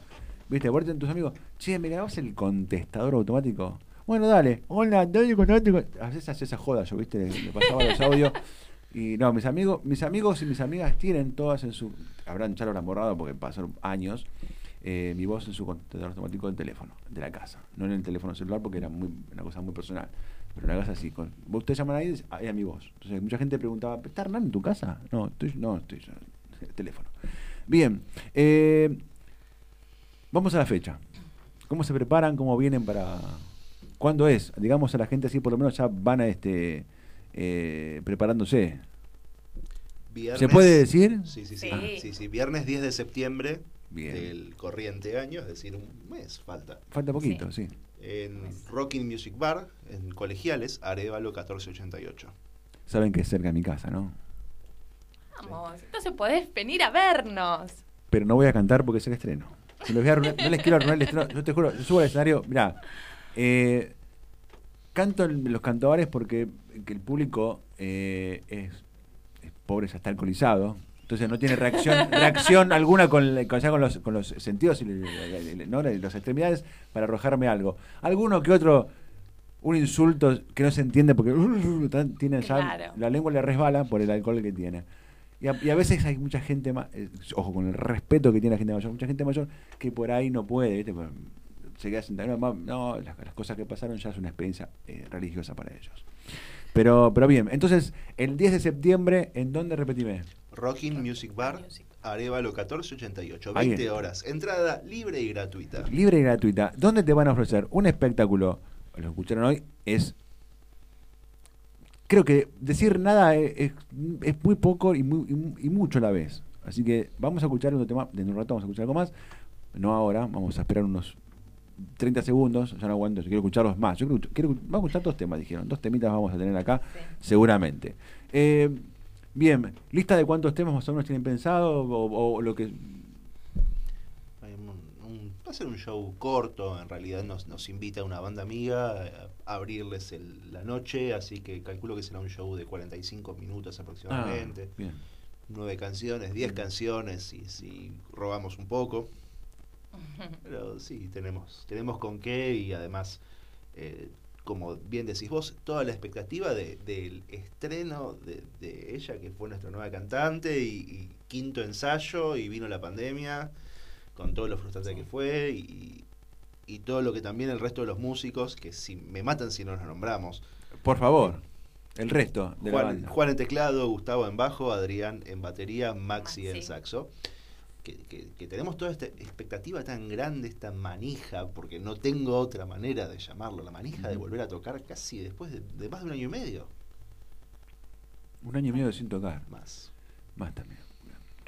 Viste, aparte en tus amigos, che, ¿me grabás el contestador automático? Bueno, dale. Hola, dale con A veces hace esa joda, yo, viste, le, le pasaba los audios. Y no, mis amigos, mis amigos y mis amigas tienen todas en su. Habrán ya lo habrán borrado porque pasaron años. Eh, mi voz en su contestador automático del teléfono, de la casa. No en el teléfono celular porque era muy, una cosa muy personal. Pero en la casa sí. Con, vos ustedes llaman ahí, ah, era mi voz. Entonces mucha gente preguntaba, ¿está Hernán en tu casa? No, estoy, no, estoy el teléfono. Bien. eh, vamos a la fecha. ¿Cómo se preparan? ¿Cómo vienen para.? ¿Cuándo es? Digamos a la gente así, por lo menos ya van a este eh, preparándose. Viernes- ¿Se puede decir? Sí, sí, sí. Sí. sí, sí. Viernes 10 de septiembre Bien. del corriente año, es decir, un mes falta. Falta poquito, sí. En Rocking Music Bar, en Colegiales, Arevalo 1488. Saben que es cerca de mi casa, ¿no? Vamos, entonces podés venir a vernos. Pero no voy a cantar porque es el estreno. Se los voy a arruinar- no les quiero arruinar el estreno. Yo te juro, yo subo al escenario. Mirá, eh, canto en los cantabares porque que el público eh, es, es pobre, ya está alcoholizado. Entonces no tiene reacción [laughs] reacción alguna con, con, ya con los, con los sentidos y ¿no? las extremidades para arrojarme algo. Alguno que otro, un insulto que no se entiende porque tan- tiene ya, Claro. la lengua le resbala por el alcohol que tiene. Y a, y a veces hay mucha gente más, ojo, con el respeto que tiene la gente mayor, mucha gente mayor que por ahí no puede, ¿viste? Pues, se queda sentado, no, ma- no, las, las cosas que pasaron ya es una experiencia eh, religiosa para ellos. Pero, pero bien, entonces, el 10 de septiembre, ¿en dónde repetime? Rocking Music Bar. Arevalo 1488. Ahí 20 está. horas. Entrada libre y gratuita. Libre y gratuita. ¿Dónde te van a ofrecer un espectáculo? Lo escucharon hoy, es. Creo que decir nada es, muy poco y, muy, y mu- y mucho a la vez. Así que vamos a escuchar un tema. Dentro de un rato vamos a escuchar algo más. No ahora, vamos a esperar unos 30 segundos. Ya no aguanto, yo quiero escucharlos más. Yo quiero, quiero- vamos a escuchar dos temas, dijeron. Dos temitas vamos a tener acá, Sí. seguramente. Eh, bien, ¿lista de cuántos temas más o menos tienen pensado? O, o lo que. Hay un- un- va a ser un show corto, en realidad nos, nos invita una banda amiga a abrirles el- la noche, así que calculo que será un show de 45 minutos Ah, aproximadamente. bien. Nueve canciones, 10 canciones, y si robamos un poco. Pero sí, tenemos, tenemos con qué y además, eh, como bien decís vos, toda la expectativa de- del estreno de, de ella, que fue nuestra nueva cantante, y, y quinto ensayo, y vino la pandemia, con todo lo frustrante que fue, y, y todo lo que también el resto de los músicos, que si me matan si no los nombramos, Por favor. el resto de la Juan, banda. Juan en teclado, Gustavo en bajo, Adrián en batería, Maxi, en saxo. Que, que- que tenemos toda esta expectativa tan grande, esta manija, porque no tengo otra manera de llamarlo, la manija de volver a tocar casi después de, de más de un año y medio. Un año y medio sin tocar. Más. Más también.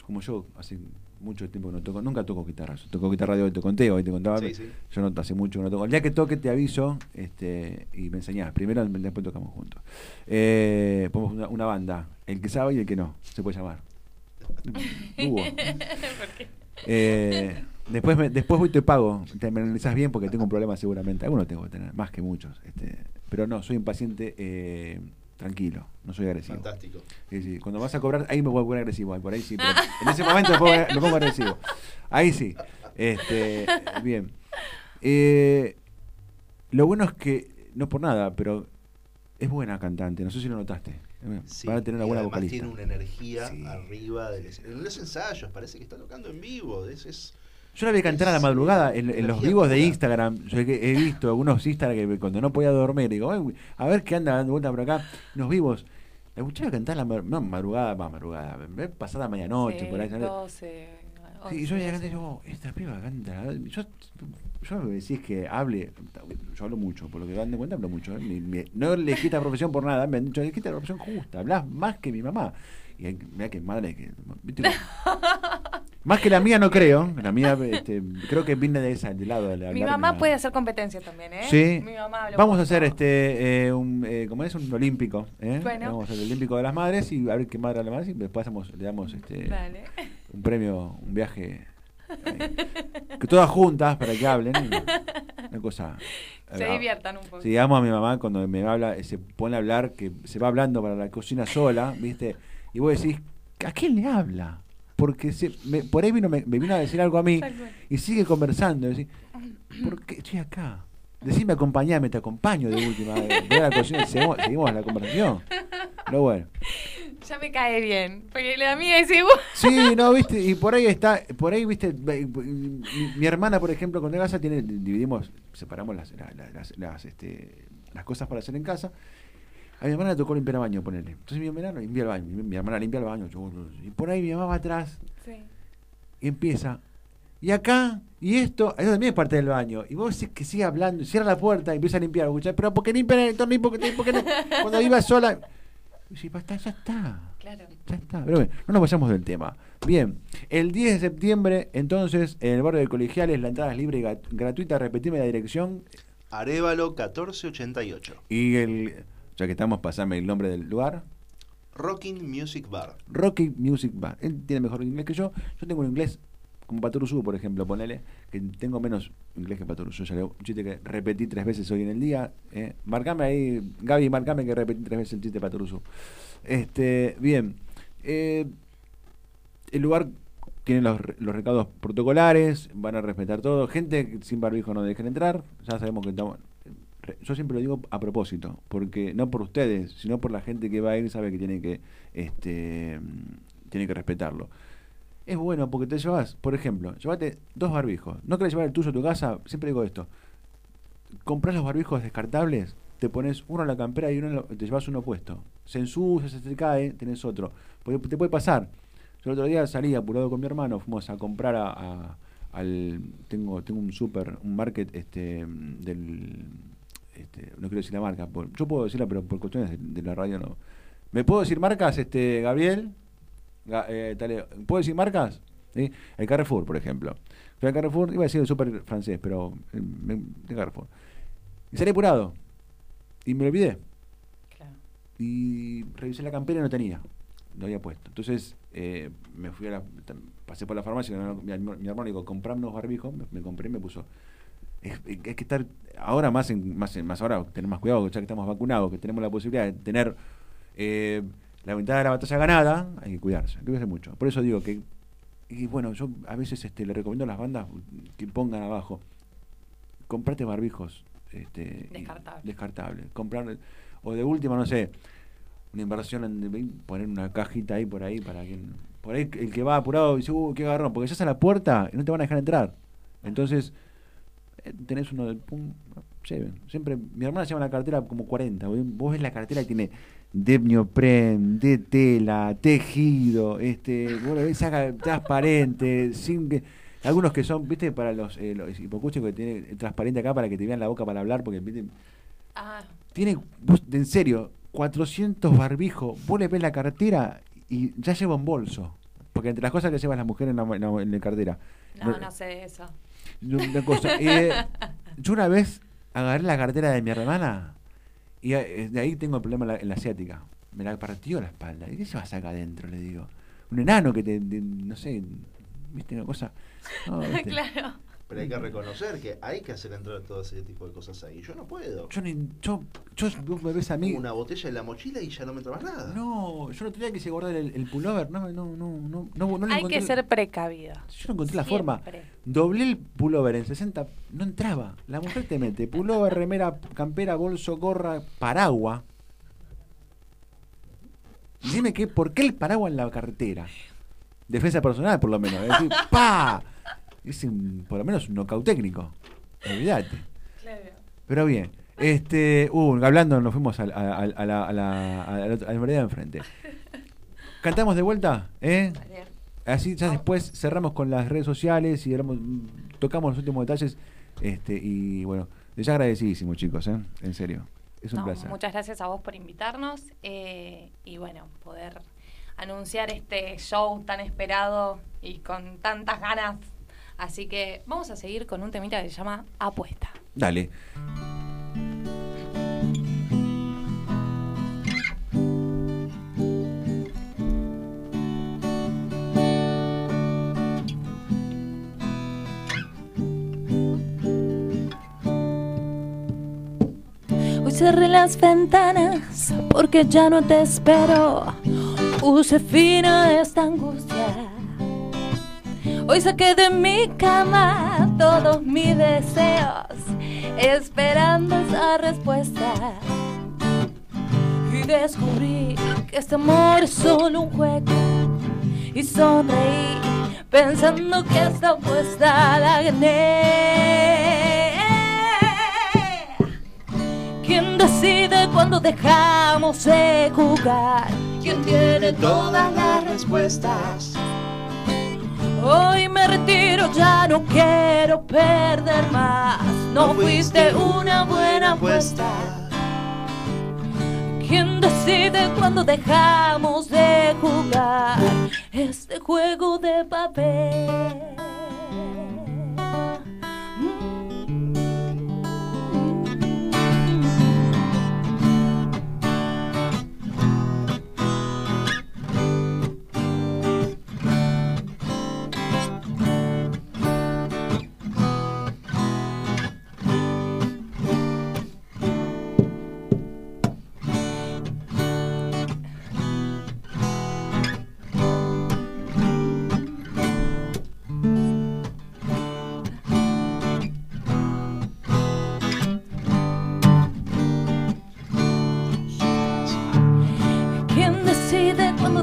Como yo, hace mucho tiempo que no toco, nunca toco guitarra. Yo toco guitarra de hoy, te conté, hoy te contaba. Sí, sí. Yo no hace mucho que no toco. El día que toque te aviso este, y me enseñás. Primero, después tocamos juntos. Eh, ponemos una, una banda, el que sabe y el que no, se puede llamar. Hugo. [laughs] Eh, después, me- después voy y te pago. Te me analizás bien porque tengo un problema seguramente. Algunos tengo que tener, más que muchos. Este, pero no, soy un paciente eh, tranquilo, no soy agresivo. Fantástico. Sí, sí. Cuando vas a cobrar, ahí me voy a poner agresivo. ahí Por ahí sí. pero [laughs] en ese momento me pongo, me pongo agresivo. Ahí sí. Este, bien. Eh, lo bueno es que, no por nada, pero es buena cantante. No sé si lo notaste. Sí, para tener una buena vocalista. tiene una energía sí. arriba. De, en los ensayos, parece que está tocando en vivo. Es, es, yo la vi cantar a la madrugada en, en los vivos de Instagram. Yo he, visto algunos Instagram que cuando no podía dormir, digo, a ver qué anda dando vuelta por acá, los vivos. La escuchaba cantar la madrugada, más madrugada, ¿eh? pasada medianoche, sí, por ahí. 12. Oh, sí, y yo llegando y digo, esta piba canta. Yo, yo me decís que hable, yo hablo mucho, por lo que dan de cuenta hablo mucho. ¿eh? Mi, no le quita profesión por nada, me han dicho, le quita la profesión justa, hablas más que mi mamá. Y mira que madre que. [laughs] Más que la mía no creo, la mía este, creo que viene de esa, del lado de la. Mi mamá puede hacer competencia también, ¿eh? Mi mamá Vamos a hacer este, eh, un, eh, como es un olímpico, ¿eh? Vamos a hacer el olímpico de las madres y a ver qué madre a la madre y después le damos este un premio, un viaje. que todas juntas para que hablen. y Una cosa. Se eh, diviertan un poco. Sí, amo a mi mamá cuando me habla, se pone a hablar, que se va hablando para la cocina sola, ¿viste? Y vos decís, ¿a quién le habla? Porque se, me- por ahí vino, me, me vino a decir algo a mí y sigue conversando. Decís, ¿por qué estoy acá? Decime, acompañame, te acompaño de última. Voy a la cocina seguimos, seguimos la conversación. Pero bueno. Ya me cae bien. Porque la mía es igual. Sí, no, viste, y por ahí está, por ahí, viste, mi, mi hermana, por ejemplo, cuando en casa tiene, dividimos, separamos las, la- la- las, las, este, las cosas para hacer en casa. A mi hermana le tocó limpiar el baño, ponerle. Entonces mi hermana limpia el baño, mi, mi hermana limpia el baño, yo- y por ahí mi mamá va atrás Sí. y empieza. Y acá, y esto, eso también es parte del baño. Y vos decís que sigue hablando, cierra la puerta y empieza a limpiar. Pero porque limpian el tornillo, porque, porque no? [laughs] Cuando iba sola. Y sí, basta, ya está. Claro. Ya está. Pero bueno, no nos pasamos del tema. Bien, el 10 de septiembre, entonces, en el barrio de Colegiales, la entrada es libre y gratuita. Repetime la dirección Arevalo 1488. y el. Ya que estamos, pasame el nombre del lugar. Rocking Music Bar. Rocky Music Bar. Él tiene mejor inglés que yo. Yo tengo un inglés como Patoruzú, por ejemplo, ponele, que tengo menos inglés que Patoruzú. Ya le un chiste que repetí tres veces hoy en el día. Eh. Marcame ahí, Gaby, marcame que repetí tres veces el chiste de. Este, bien. Eh, el lugar tiene los, los recados protocolares, van a respetar todo. Gente sin barbijo no dejen entrar. Ya sabemos que estamos. Yo siempre lo digo a propósito, porque no por ustedes, sino por la gente que va a ir sabe que tiene que este tiene que respetarlo. Es bueno porque te llevas, por ejemplo, llévate dos barbijos. No querés llevar el tuyo a tu casa, siempre digo esto. Comprás los barbijos descartables, te pones uno en la campera y uno en te llevas uno puesto. Se ensucia, se te cae, tenés otro. Porque te puede pasar. Yo el otro día salí apurado con mi hermano, fuimos a comprar a, al tengo tengo un super, un market este del este, no quiero decir la marca, yo puedo decirla pero por cuestiones de, de la radio no. ¿Me puedo decir marcas este Gabriel? Eh, ¿Puedo decir marcas? ¿Sí? El Carrefour, por ejemplo. Fui al Carrefour, iba a decir el super francés, pero eh, de Carrefour. Y salí apurado. Y me lo olvidé. Claro. Y revisé la campera y no tenía. Lo había puesto. Entonces eh, me fui a la. Pasé por la farmacia. Mi, mi, hermano dijo: comprame unos barbijos. Me, me compré y me puso. Es, que estar. Ahora más, en, más, en- más ahora, tener más cuidado, ya que estamos vacunados, que tenemos la posibilidad de tener eh, la mitad de la batalla ganada, hay que cuidarse. Hay que cuidarse mucho. Por eso digo que. Y bueno, yo a veces este, le recomiendo a las bandas que pongan abajo. Comprate barbijos. Este, Descartables. descartables. Comprar, o de última, no sé, una inversión en poner una cajita ahí por ahí para que por ahí el que va apurado dice, uh, qué garrón, porque ya a la puerta y no te van a dejar entrar. Entonces, eh, tenés uno del pum, lleven. Siempre, mi hermana lleva una cartera como 40, vos vos ves la cartera y tiene de neopren, de tela, tejido, este, bueno, ves, saca transparente, sin que algunos que son, viste, para los, eh, los que tiene transparente acá para que te vean la boca para hablar, porque viste, Ah, tiene, vos, en serio, 400 barbijos, vos le ves la cartera y ya lleva un bolso. Porque entre las cosas que llevan las mujeres en la, en cartera. no, no sé de eso. Una cosa, eh, [laughs] yo una vez agarré la cartera de mi hermana y eh, de ahí tengo el problema en la, en la asiática. Me la partió la espalda. ¿Y qué llevas acá adentro? Le digo. Un enano que te, te- no sé, viste una cosa. No, [laughs] ¿viste? claro. Pero hay que reconocer que hay que hacer entrar todo ese tipo de cosas ahí. Yo no puedo. Yo, ni, yo, yo, vos me ves a mí. Una botella en la mochila y ya no me entra más nada. No, yo no tenía que se guardar el, el pullover. No, no, no, no, no, Hay encontré- que ser precavido. Yo no encontré la forma. Doblé el pullover en 60, no entraba. La mujer te mete pullover, remera, campera, bolso, gorra, paraguas. Dime que, ¿por qué el paraguas en la cartera? Defensa personal, por lo menos. Es decir, ¡pa! Es un- por lo menos un knockout técnico. Olvídate. Pero bien. Este, uh, hablando, nos fuimos al- a, a- a la, a la, a la, de enfrente. ¿Cantamos de vuelta? ¿Eh? Vale. Así ya después cerramos con las redes sociales y mm, tocamos los últimos detalles. Este, y bueno, les agradecidísimo, chicos, ¿eh? En serio. Es un No, placer. Muchas gracias a vos por invitarnos eh, y bueno, poder anunciar este show tan esperado y con tantas ganas. Así que vamos a seguir con un temita que se llama Apuesta. Dale. Hoy cerré las ventanas porque ya no te espero. Puse fin a esta angustia. Hoy saqué de mi cama todos mis deseos, esperando esa respuesta. Y descubrí que este amor es solo un juego. Y sonreí pensando que esta apuesta la gané. ¿Quién decide cuando dejamos de jugar? ¿Quién tiene todas las respuestas? Hoy me retiro, ya no quiero perder más. No fuiste una buena apuesta. ¿Quién decide cuando dejamos de jugar este juego de papel?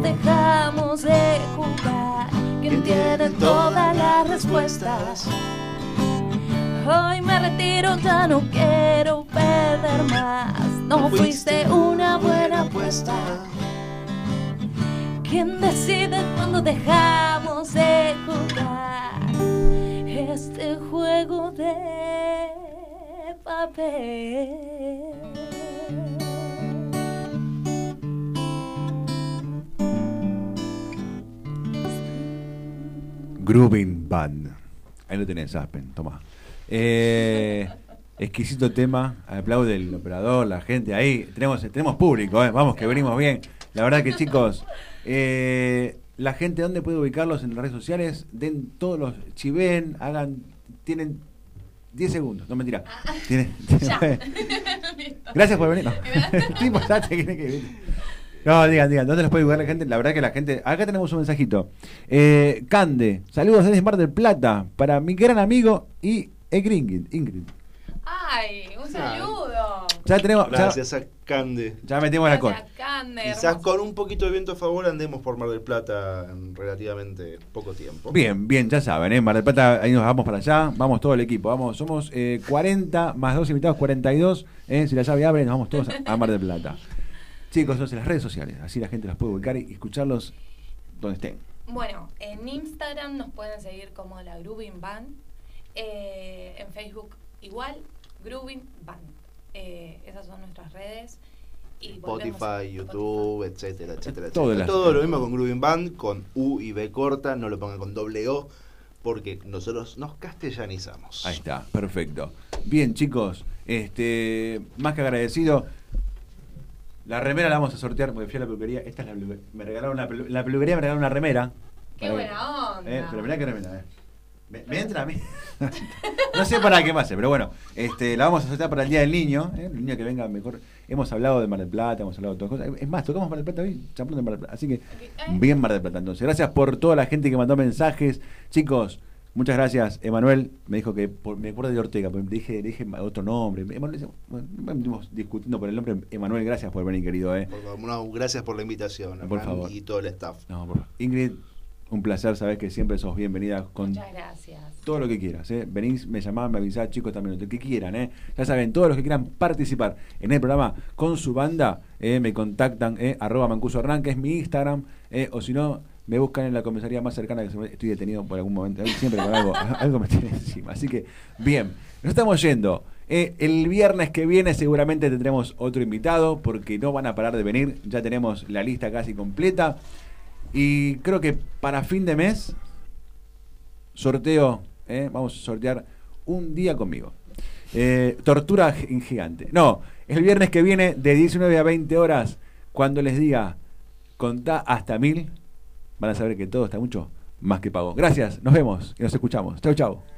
Dejamos de jugar? ¿Quién tiene todas las respuestas? Hoy me retiro, ya no quiero perder más. No fuiste una buena apuesta. ¿Quién decide cuando dejamos de jugar este juego de papel? Grooving Band. Ahí lo tenés, Aspen, toma. Eh, exquisito tema. Aplaude el operador, la gente ahí. Tenemos, tenemos público, eh. vamos que venimos bien. La verdad que chicos, eh, la gente, ¿dónde puede ubicarlos en las redes sociales? Den todos los chiven, hagan, tienen 10 segundos, no mentira. Tienen- [laughs] [laughs] Gracias por venir. [laughs] No. El tipo ya te tiene que venir. No, digan, digan, ¿dónde los puede ubicar la gente? La verdad que la gente. Acá tenemos un mensajito. Eh, Cande, saludos desde Mar del Plata para mi gran amigo y Ingrid. Ingrid. ¡Ay! ¡Un saludo! Ya tenemos. Ya, Gracias a Cande. ya metimos la cola. Gracias, Cande, Quizás hermoso. con un poquito de viento a favor andemos por Mar del Plata en relativamente poco tiempo. Bien, bien, ya saben, ¿eh? Mar del Plata, ahí nos vamos para allá. Vamos todo el equipo. Vamos, somos eh, 40 más dos invitados, 42. ¿eh? Si la llave abre, nos vamos todos a, a Mar del Plata. Chicos, entonces las redes sociales, así la gente las puede ubicar y escucharlos donde estén. Bueno, en Instagram nos pueden seguir como la Grooving Band. eh, en Facebook igual, Grooving Band. Eh, esas son nuestras redes. Y Spotify, YouTube, etcétera, etcétera, Todas etcétera. las- Todo lo mismo con Grooving Band, con U y B corta, no lo pongan con doble O, porque nosotros nos castellanizamos. Ahí está, perfecto. Bien, chicos, este, más que agradecido. La remera la vamos a sortear porque fui a la peluquería. Esta es la pelu- Me regalaron una pelu- la peluquería me regalaron una remera. ¡Qué buena onda! Eh, pero mirá qué remera, eh. Me, me entra a mí. [laughs] no sé para qué más, pero bueno, este, la vamos a sortear para el Día del Niño, eh, el niño que venga mejor. Hemos hablado de Mar del Plata, hemos hablado de todas cosas. Es más, tocamos Mar del Plata hoy, de Mar del Plata. Así que, bien Mar del Plata entonces. Gracias por toda la gente que mandó mensajes. Chicos, muchas gracias. Emanuel me dijo que, por- me acuerdo de Ortega, pero dije, dije otro nombre. Emanuel, bueno, discutiendo por el nombre. Emanuel, gracias por venir, querido. Eh. Por favor, no, gracias por la invitación, Por Hernán, favor. y todo el staff. No, por- Ingrid, un placer, sabes que siempre sos bienvenida con Muchas gracias. todo lo que quieras, ¿eh? Venís, me llamás, me avisás, chicos, también, lo que quieran, ¿eh? Ya saben, todos los que quieran participar en el programa con su banda, ¿eh? me contactan, ¿eh? Arroba Mancuso Hernán, que es mi Instagram, ¿eh? O si no, me buscan en la comisaría más cercana, que estoy detenido por algún momento, siempre con algo, [laughs] algo me tiene encima. Así que, bien, nos estamos yendo. ¿eh? el viernes que viene seguramente tendremos otro invitado, porque no van a parar de venir, ya tenemos la lista casi completa. Y creo que para fin de mes sorteo, ¿eh? vamos a sortear un día conmigo. Eh, tortura gi- gigante. No, el viernes que viene de 19 a 20 horas, cuando les diga contá hasta mil, van a saber que todo está mucho más que pago. Gracias, nos vemos y nos escuchamos. Chau, chau.